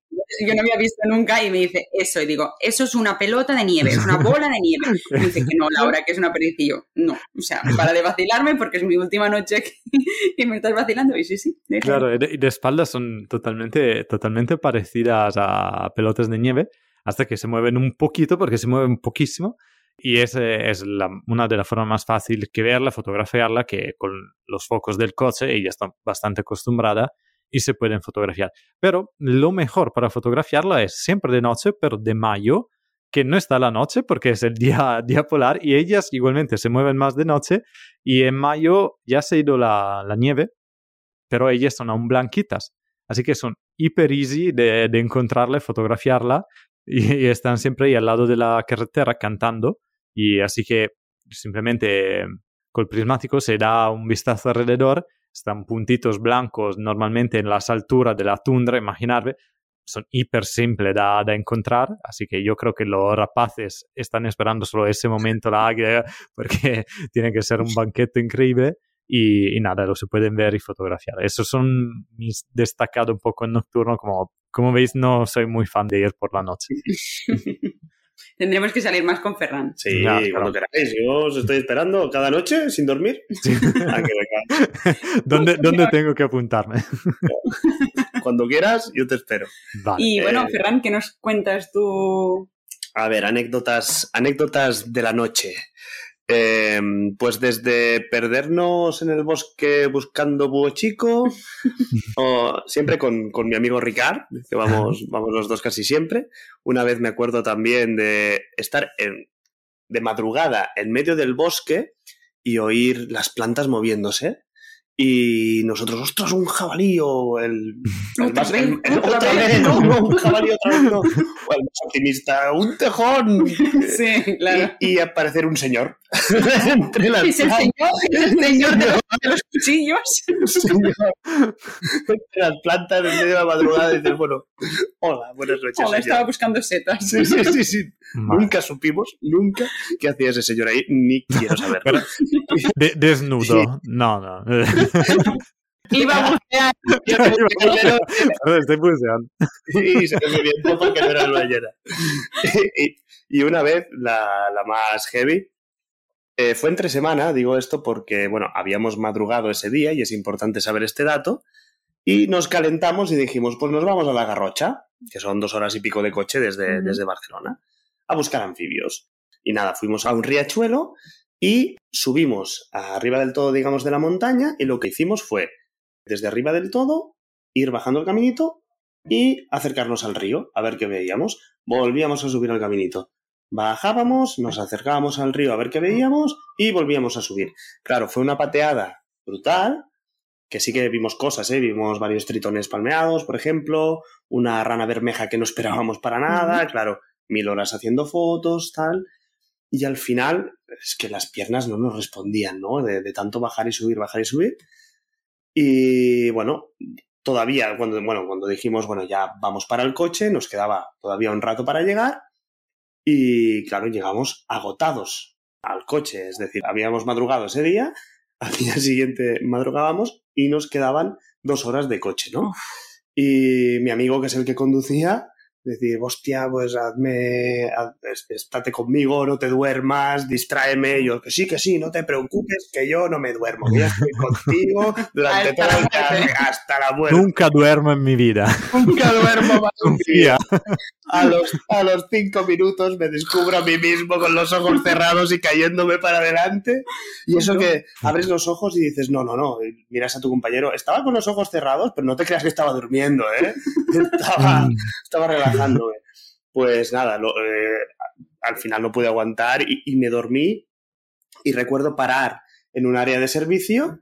Speaker 1: Yo no había visto nunca y me dice eso. Y digo, eso es una pelota de nieve, es una bola de nieve. Y me dice que no, Laura, que es una perdiz. Y yo, no. O sea, para de vacilarme porque es mi última noche que, que me estás vacilando. Y sí, sí. déjalo.
Speaker 2: Claro, de, de espaldas son totalmente, totalmente parecidas a pelotas de nieve hasta que se mueven un poquito porque se mueven poquísimo y es, es una de las formas más fáciles que verla, fotografiarla, que con los focos del coche ella está bastante acostumbrada y se pueden fotografiar. Pero lo mejor para fotografiarla es siempre de noche, pero de mayo, que no está la noche porque es el día, día polar y ellas igualmente se mueven más de noche y en mayo ya se ha ido la, la nieve, pero ellas son aún blanquitas. Así que son hiper easy de, de encontrarla, fotografiarla y, y están siempre ahí al lado de la carretera cantando y así que simplemente col prismático se da un vistazo alrededor, están puntitos blancos normalmente en las alturas de la tundra, imaginarve, son hiper simple da, da encontrar, así que yo creo que los rapaces están esperando solo ese momento la águila porque tiene que ser un banquete increíble y, y nada, lo se pueden ver y fotografiar. Esos son mis destacados un poco en nocturno, como, como veis no soy muy fan de ir por la noche.
Speaker 1: Tendremos que salir más con Ferran.
Speaker 14: Sí,
Speaker 2: Ya,
Speaker 14: cuando
Speaker 2: claro.
Speaker 14: queráis. Yo os estoy esperando cada noche sin dormir. A que vengáis.
Speaker 2: ¿Dónde, ¿Dónde tengo que apuntarme?
Speaker 14: Cuando quieras, yo te espero.
Speaker 2: Vale.
Speaker 1: Y bueno,
Speaker 14: Eh,
Speaker 1: Ferran, ¿qué nos cuentas tú?
Speaker 14: A ver, anécdotas, anécdotas de la noche. Eh, pues desde perdernos en el bosque buscando búho chico, o siempre con, con mi amigo Ricard, que vamos, vamos los dos casi siempre. Una vez me acuerdo también de estar en- de madrugada en medio del bosque y oír las plantas moviéndose. Y nosotros, ostras, un jabalí o el. el
Speaker 1: Otra
Speaker 14: más-
Speaker 1: vez,
Speaker 14: el- el-
Speaker 1: otra
Speaker 14: otra
Speaker 1: vez.
Speaker 14: vez, no, no, un jabalí otra vez, no. O el más optimista, un tejón.
Speaker 1: Sí, claro.
Speaker 14: Y, y aparecer un señor. Entre las
Speaker 1: Es el
Speaker 14: plantas.
Speaker 1: señor, es el señor de los, de los cuchillos.
Speaker 14: Señor. Entre las plantas en medio de la madrugada dices, bueno, hola, buenas noches.
Speaker 1: Hola,
Speaker 14: señor.
Speaker 1: estaba buscando setas.
Speaker 14: Sí, sí, sí, sí. Nunca supimos, nunca, qué hacía ese señor ahí, ni quiero saber.
Speaker 2: Pero- De- desnudo. No, no.
Speaker 1: Iba a bucear.
Speaker 2: Perdón, estoy buceando.
Speaker 14: y se me porque no era luna llena. y, y una vez, la, la más heavy, eh, fue entre semana, digo esto porque, bueno, habíamos madrugado ese día y es importante saber este dato, y nos calentamos y dijimos, pues nos vamos a la Garrocha, que son dos horas y pico de coche desde, desde Barcelona, a buscar anfibios. Y nada, fuimos a un riachuelo y subimos arriba del todo, digamos, de la montaña, y lo que hicimos fue, desde arriba del todo, ir bajando el caminito y acercarnos al río, a ver qué veíamos. Volvíamos a subir al caminito. Bajábamos, nos acercábamos al río a ver qué veíamos y volvíamos a subir. Claro, fue una pateada brutal, que sí que vimos cosas, ¿eh? Vimos varios tritones palmeados, por ejemplo, una rana bermeja que no esperábamos para nada, claro, mil horas haciendo fotos, tal. Y al final, es que las piernas no nos respondían, ¿no? De, de tanto bajar y subir, bajar y subir. Y bueno, todavía, cuando, bueno, cuando dijimos, bueno, ya vamos para el coche, nos quedaba todavía un rato para llegar. Y claro, llegamos agotados al coche, es decir, habíamos madrugado ese día, al día siguiente madrugábamos y nos quedaban dos horas de coche, ¿no? Y mi amigo, que es el que conducía, decir, hostia, pues hazme, haz- es- estate conmigo, no te duermas, distráeme. Y yo, que sí, que sí, no te preocupes, que yo no me duermo, ya estoy contigo durante
Speaker 1: Hasta
Speaker 14: todo el
Speaker 1: muerte.
Speaker 14: hasta la muerte.
Speaker 2: Nunca duermo en mi vida.
Speaker 14: Nunca duermo más un
Speaker 2: Confía.
Speaker 14: a los, a los cinco minutos me descubro a mí mismo con los ojos cerrados y cayéndome para adelante. Y eso que abres los ojos y dices, no, no, no. Y miras a tu compañero, estaba con los ojos cerrados, pero no te creas que estaba durmiendo, ¿eh? Estaba, estaba relajándome. Pues nada, lo- eh, al final no pude aguantar y, y me dormí. Y recuerdo parar en un área de servicio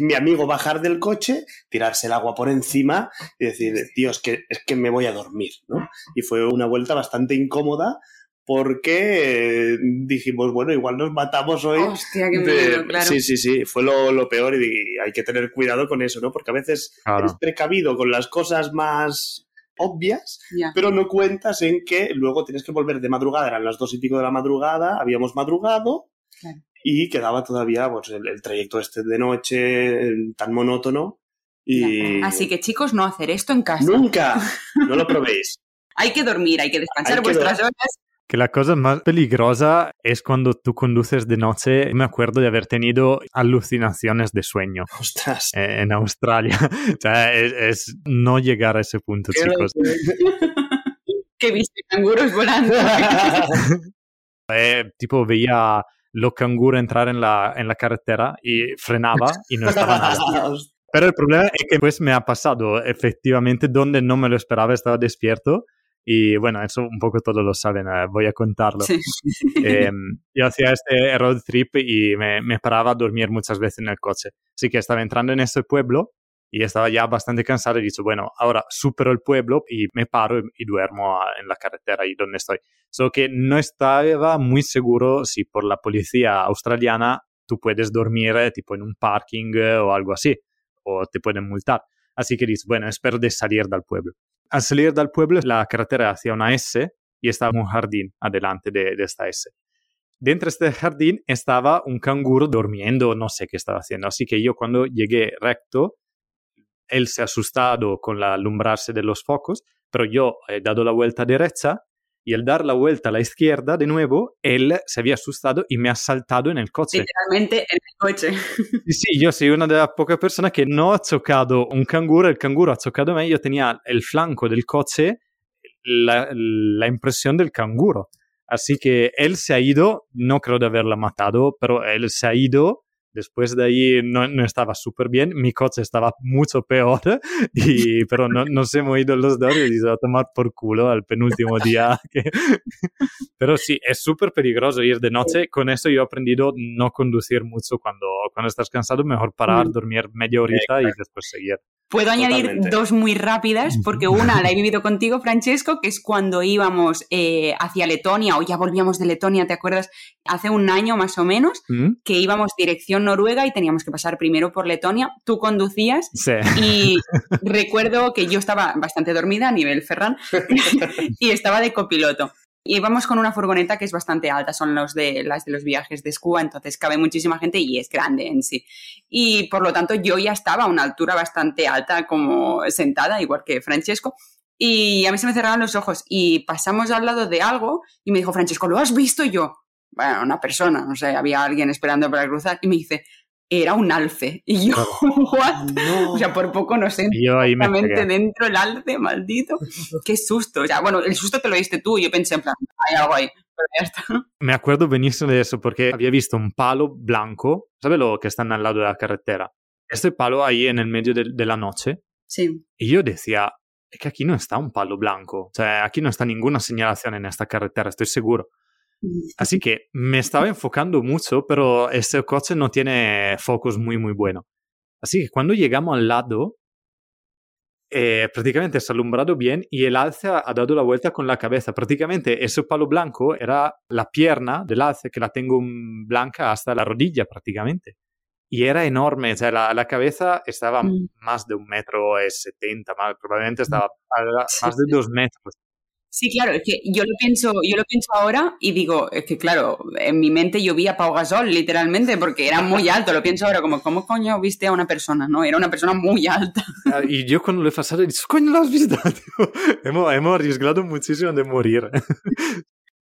Speaker 14: mi amigo bajar del coche, tirarse el agua por encima y decir, tío, es que, es que me voy a dormir, ¿no? Y fue una vuelta bastante incómoda porque eh, dijimos, bueno, igual nos matamos hoy.
Speaker 1: Hostia, qué miedo, claro.
Speaker 14: Sí, sí, sí, fue lo, lo peor y, y hay que tener cuidado con eso, ¿no? Porque a veces
Speaker 2: Claro.
Speaker 14: eres precavido con las cosas más obvias, pero no cuentas en que luego tienes que volver de madrugada, eran las dos y pico de la madrugada, habíamos madrugado
Speaker 1: Claro.
Speaker 14: y quedaba todavía pues, el, el trayecto este de noche eh, tan monótono y
Speaker 1: Así que chicos, no hacer esto en casa.
Speaker 14: nunca, no lo probéis.
Speaker 1: Hay que dormir, hay que descansar
Speaker 14: Hay que
Speaker 1: vuestras horas.
Speaker 2: Que la cosa más peligrosa es cuando tú conduces de noche. Me acuerdo de haber tenido alucinaciones de sueño
Speaker 14: Ostras.
Speaker 2: eh, en Australia. o sea, es, es no llegar a ese punto, chicos.
Speaker 1: Que viste canguros volando.
Speaker 2: Eh, tipo, veía los canguros entrar en la, en la carretera y frenaba y no estaba nada. Pero el problema es que pues me ha pasado efectivamente donde no me lo esperaba, estaba despierto y bueno, eso un poco todos lo saben, eh, voy a contarlo.
Speaker 1: Sí.
Speaker 2: Eh, yo hacía este road trip y me, me paraba a dormir muchas veces en el coche. Así que estaba entrando en ese pueblo y estaba ya bastante cansado y dicho, bueno, ahora supero el pueblo y me paro y, y duermo a- en la carretera y donde estoy. Solo que no estaba muy seguro si por la policía australiana tú puedes dormir eh, tipo en un parking eh, o algo así, o te pueden multar. Así que dices, bueno, espero de salir del pueblo. Al salir del pueblo, la carretera hacia una S y estaba un jardín adelante de, de esta S. Dentro de este jardín estaba un canguro durmiendo, no sé qué estaba haciendo. Así que yo cuando llegué recto, él se ha asustado con la alumbrarse de los focos, pero yo he dado la vuelta derecha y al dar la vuelta a la izquierda de nuevo, él se había asustado y me ha saltado en el coche.
Speaker 1: Literalmente en el coche.
Speaker 2: Sí, sí, yo soy una de las pocas personas que no ha chocado un canguro, el canguro ha chocado a mí, yo tenía el flanco del coche, la, la impresión del canguro. Así que él se ha ido, no creo de haberla matado, pero él se ha ido Después de ahí no, no estaba súper bien, mi coche estaba mucho peor, y, pero no, nos hemos ido los dos y he a tomar por culo al penúltimo día. que- pero sí, es súper peligroso ir de noche. Con eso yo he aprendido no conducir mucho cuando, cuando estás cansado, mejor parar, dormir media horita y después seguir.
Speaker 1: Puedo añadir
Speaker 2: Totalmente.
Speaker 1: dos muy rápidas, porque una la he vivido contigo, Francesco, que es cuando íbamos eh, hacia Letonia, o ya volvíamos de Letonia, ¿te acuerdas? Hace un año más o menos,
Speaker 2: ¿Mm?
Speaker 1: que íbamos dirección Noruega y teníamos que pasar primero por Letonia. Tú conducías
Speaker 2: Sí.
Speaker 1: y recuerdo que yo estaba bastante dormida a nivel Ferran y estaba de copiloto. Y íbamos con una furgoneta que es bastante alta, son los de, las de los viajes de Scuba, entonces cabe muchísima gente y es grande en sí. Y por lo tanto yo ya estaba a una altura bastante alta como sentada, igual que Francesco, y a mí se me cerraron los ojos y pasamos al lado de algo y me dijo Francesco, ¿lo has visto yo? Bueno, una persona, no sé, había alguien esperando para cruzar y me dice, era un alce. Y yo, ¿what? O sea, por poco no sé
Speaker 2: yo ahí me
Speaker 1: dentro el alce, maldito. Qué susto. O sea, bueno, el susto te lo diste tú y yo pensé en plan, hay algo ahí. Pero ya está.
Speaker 2: Me acuerdo benissimo de eso porque había visto un palo blanco, ¿sabes lo que están al lado de la carretera? Este palo ahí en el medio de, de la noche.
Speaker 1: Sí.
Speaker 2: Y yo decía, es que aquí no está un palo blanco, o sea, aquí no está ninguna señalación en esta carretera, estoy seguro. Así que me estaba enfocando mucho, pero este coche no tiene focos muy, muy buenos. Así que cuando llegamos al lado, eh, prácticamente se ha alumbrado bien y el alce ha, dado la vuelta con la cabeza. Prácticamente ese palo blanco era la pierna del alce, que la tengo mm, blanca hasta la rodilla prácticamente. Y era enorme, o sea, la, la cabeza estaba
Speaker 1: Mm.
Speaker 2: más de un metro y setenta, probablemente estaba a-
Speaker 1: Sí,
Speaker 2: más de
Speaker 1: sí.
Speaker 2: dos metros.
Speaker 1: Sí, claro, es que yo lo pienso, yo lo pienso ahora y digo, es que claro, en mi mente yo vi a Pau Gasol, literalmente, porque era muy alto. Lo pienso ahora como, ¿cómo coño viste a una persona? No, era una persona muy alta.
Speaker 2: Ah, Y yo cuando lo he pasado, dicho, coño, lo has visto. Tío, hemos, hemos arriesgado muchísimo de morir.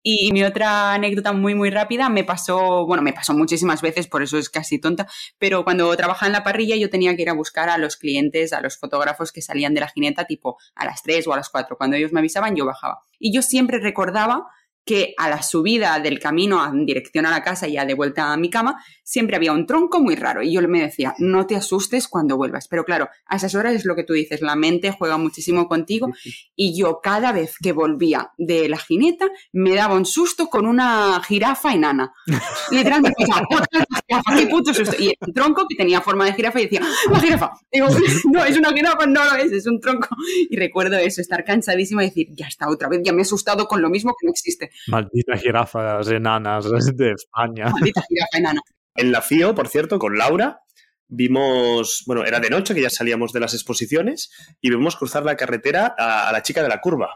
Speaker 1: Y mi otra anécdota muy, muy rápida me pasó, bueno, me pasó muchísimas veces, por eso es casi tonta, pero cuando trabajaba en la parrilla yo tenía que ir a buscar a los clientes, a los fotógrafos que salían de la jineta tipo a las 3 o a las 4. Cuando ellos me avisaban yo bajaba. Y yo siempre recordaba que a la subida del camino en dirección a la casa y ya de vuelta a mi cama, siempre había un tronco muy raro. Y yo me decía, no te asustes cuando vuelvas. Pero claro, a esas horas es lo que tú dices, la mente juega muchísimo contigo. Y yo cada vez que volvía de la jineta me daba un susto con una jirafa enana. Literalmente, pensaba, "Otra vez la jirafa, qué puto susto. Y el tronco que tenía forma de jirafa y decía, la jirafa. Digo, no, es una jirafa, no lo es, es un tronco. Y recuerdo eso, estar cansadísima y decir, ya está, otra vez, ya me he asustado con lo mismo que no existe.
Speaker 2: Maldita jirafas enanas de España.
Speaker 1: Maldita jirafa enana.
Speaker 14: En la FIO, por cierto, con Laura, vimos, bueno, era de noche que ya salíamos de las exposiciones y vimos cruzar la carretera a, a la chica de la curva.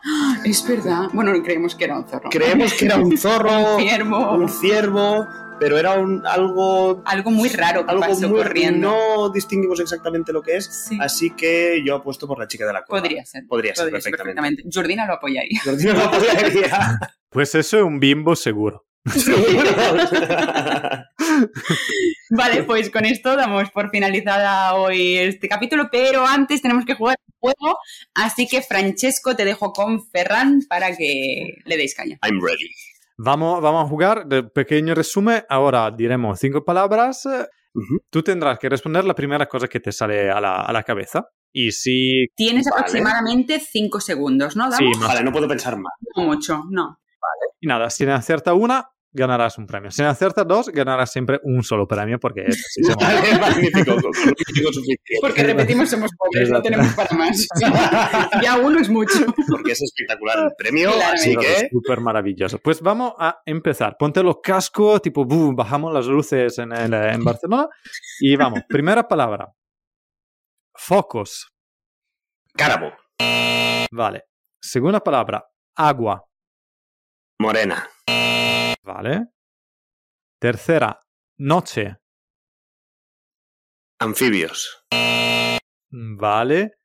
Speaker 1: Es verdad. Bueno, creemos que era un zorro.
Speaker 14: Creemos que era un zorro,
Speaker 1: Un ciervo.
Speaker 14: un ciervo, pero era un, algo...
Speaker 1: Algo muy raro que
Speaker 14: algo
Speaker 1: pasó
Speaker 14: muy-
Speaker 1: corriendo.
Speaker 14: No distinguimos exactamente lo que es, así que yo apuesto por la chica de la curva.
Speaker 1: Podría ser.
Speaker 14: Podría ser,
Speaker 1: Podría ser
Speaker 14: perfectamente.
Speaker 1: perfectamente. Jordina lo apoyaría.
Speaker 14: Jordina lo apoyaría.
Speaker 2: Pues eso es un bimbo seguro.
Speaker 1: Vale, pues con esto damos por finalizada hoy este capítulo, pero antes tenemos que jugar un juego, así que Francesco te dejo con Ferran para que le deis caña.
Speaker 14: I'm ready.
Speaker 2: Vamos, vamos a jugar, de pequeño resumen, ahora diremos cinco palabras, tú tendrás que responder la primera cosa que te sale a la, a la cabeza. Y si...
Speaker 1: Tienes
Speaker 2: Vale.
Speaker 1: aproximadamente 5 segundos, ¿no?
Speaker 2: Sí,
Speaker 1: ¿Damos?
Speaker 2: más-
Speaker 14: Vale, no puedo pensar más.
Speaker 1: No mucho, no.
Speaker 2: Y nada, si acierta una, ganarás un premio. Si acierta dos, ganarás siempre un solo premio porque es
Speaker 14: magnífico, suficiente.
Speaker 1: Porque repetimos, somos pobres, no tenemos para más. ya uno es mucho.
Speaker 14: Porque es espectacular el premio, así que...
Speaker 2: es súper maravilloso. Pues vamos a empezar. Ponte los cascos, tipo, ¡bum! bajamos las luces en, el- en Barcelona y vamos. Primera palabra. Focos.
Speaker 14: Cárabo.
Speaker 2: Vale. Segunda palabra. Agua.
Speaker 14: Morena.
Speaker 2: Vale. Tercera. Noche.
Speaker 14: Anfibios.
Speaker 2: Vale.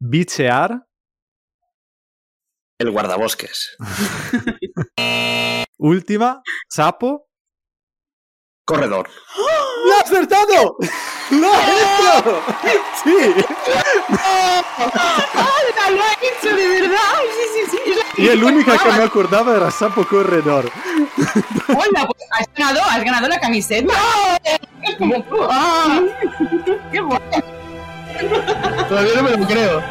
Speaker 2: Bichear.
Speaker 14: El guardabosques.
Speaker 2: Última. Sapo.
Speaker 14: Corredor.
Speaker 2: ¡Lo has acertado! ¡Lo has hecho! ¡Sí!
Speaker 1: ¡Hala, lo ha hecho de verdad! Sí, sí, sí.
Speaker 2: Y el único que me acordaba era Sapo Corredor.
Speaker 1: Hola, pues has ganado, has ganado la camiseta. como tú. ¡Ah! ¡Qué bueno!
Speaker 14: Todavía no me lo creo.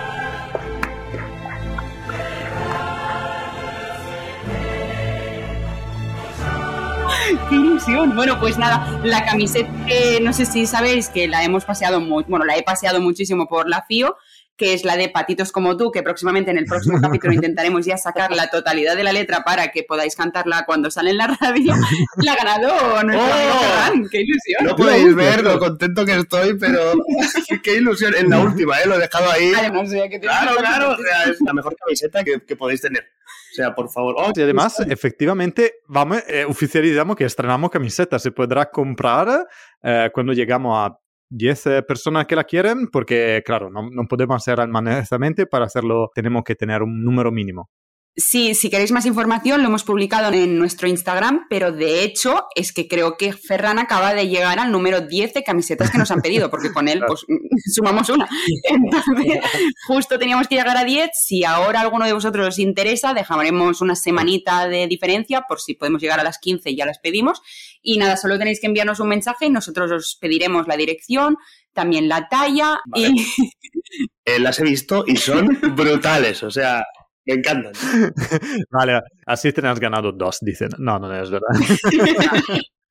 Speaker 1: ¡Qué ilusión! Bueno, pues nada, la camiseta que no sé si sabéis que la hemos paseado muy, bueno, la he paseado muchísimo por la FIO, que es la de Patitos como tú, que próximamente en el próximo capítulo intentaremos ya sacar la totalidad de la letra para que podáis cantarla cuando sale en la radio. La ha ganado nuestro amigo
Speaker 14: ¡Oh!
Speaker 1: Ferran, ¡Qué ilusión!
Speaker 14: No podéis ver lo contento que estoy, pero qué ilusión. En la última, ¿eh? Lo he dejado ahí.
Speaker 1: Además, sea, que
Speaker 14: Claro, claro. O sea, es la mejor camiseta que, que podéis tener. O sea, por favor. Oh,
Speaker 2: Y además, efectivamente, vamos, eh, oficializamos que estrenamos camiseta. Se podrá comprar eh, cuando llegamos a 10 eh, personas que la quieren, porque, claro, no, no podemos hacer almacenamiento. Para hacerlo, tenemos que tener un número mínimo.
Speaker 1: Sí, si queréis más información, lo hemos publicado en nuestro Instagram, pero de hecho es que creo que Ferran acaba de llegar al número 10 de camisetas que nos han pedido, porque con él pues sumamos una. Entonces, justo teníamos que llegar a 10. Si ahora alguno de vosotros os interesa, dejaremos una semanita de diferencia por si podemos llegar a las 15 y ya las pedimos. Y nada, solo tenéis que enviarnos un mensaje y nosotros os pediremos la dirección, también la talla y...
Speaker 14: eh, las he visto y son brutales. O sea, me encantan.
Speaker 2: Vale, así te has ganado dos, dicen. No, no es verdad.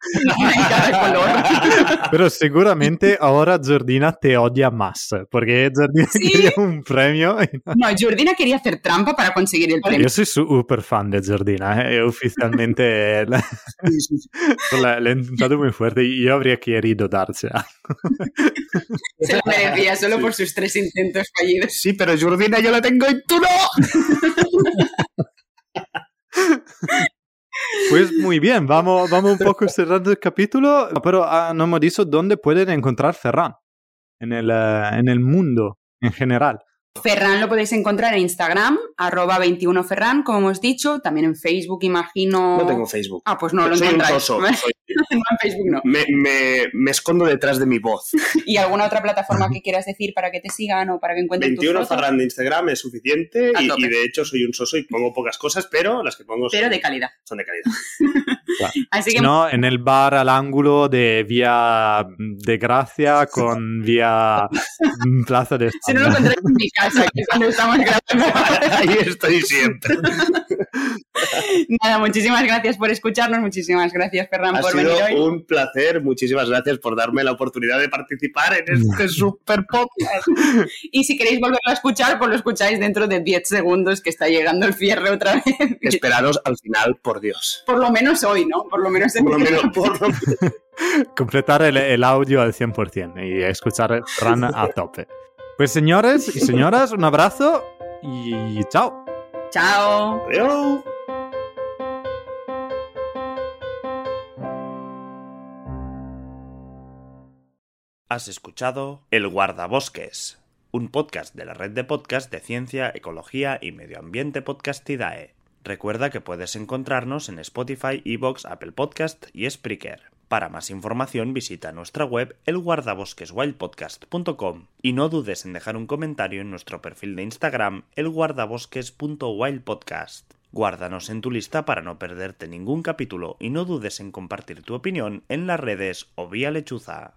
Speaker 2: Pero seguramente ahora Jordina te odia más, porque Jordina quería un premio. no-
Speaker 1: Jordina quería hacer trampa para conseguir el premio.
Speaker 2: Yo soy súper fan de Jordina, ¿eh? oficialmente la, la- la he intentado muy fuerte y yo habría querido darse algo.
Speaker 1: Se lo merecía solo por sus tres intentos fallidos.
Speaker 14: Sí, pero Jordina yo la tengo y tú no.
Speaker 2: Pues muy bien, vamos, vamos un poco cerrando el capítulo, pero ah, no hemos dicho dónde pueden encontrar Ferran en el, eh, en el mundo en general.
Speaker 1: Ferran lo podéis encontrar en Instagram, arroba 21ferran, como hemos dicho, también en Facebook, imagino.
Speaker 14: No tengo Facebook.
Speaker 1: Ah, pues no, lo
Speaker 14: Soy un soso. Soy-
Speaker 1: no, en Facebook no.
Speaker 14: Me, me- me escondo detrás de mi voz.
Speaker 1: ¿Y alguna otra plataforma que quieras decir para que te sigan o para que encuentren
Speaker 14: 21
Speaker 1: tus fotos?
Speaker 14: Ferran de Instagram es suficiente y, de hecho soy un soso y pongo pocas cosas, pero las que pongo
Speaker 1: Pero
Speaker 14: son,
Speaker 1: de calidad.
Speaker 14: son de calidad.
Speaker 1: Así
Speaker 2: Si
Speaker 1: que
Speaker 2: no, en el bar al ángulo de Vía de Gracia con Vía Plaza de
Speaker 1: si no lo encontráis en mi casa, que es cuando estamos grabando.
Speaker 14: Ahí estoy siempre.
Speaker 1: Nada, muchísimas gracias por escucharnos, muchísimas gracias Ferran
Speaker 14: Ha
Speaker 1: por venir
Speaker 14: sido
Speaker 1: hoy.
Speaker 14: un placer. Muchísimas gracias por darme la oportunidad de participar en este super podcast.
Speaker 1: Y si queréis volverlo a escuchar, pues lo escucháis dentro de 10 segundos que está llegando el cierre otra vez.
Speaker 14: Esperaros al final, por Dios.
Speaker 1: Por lo menos hoy, ¿no? Por lo menos en
Speaker 14: Por lo menos, por lo
Speaker 2: Completar el, el audio al 100% y escuchar Ferran a tope. Pues señores y señoras, un abrazo y chao.
Speaker 1: Chao.
Speaker 14: Adiós.
Speaker 16: Has escuchado El Guardabosques, un podcast de la red de podcast de ciencia, ecología y medio ambiente Podcastidae. Recuerda que puedes encontrarnos en Spotify, Evox, Apple Podcast y Spreaker. Para más información visita nuestra web elguardabosqueswildpodcast.com y no dudes en dejar un comentario en nuestro perfil de Instagram elguardabosques.wildpodcast. Guárdanos en tu lista para no perderte ningún capítulo y no dudes en compartir tu opinión en las redes o vía lechuza.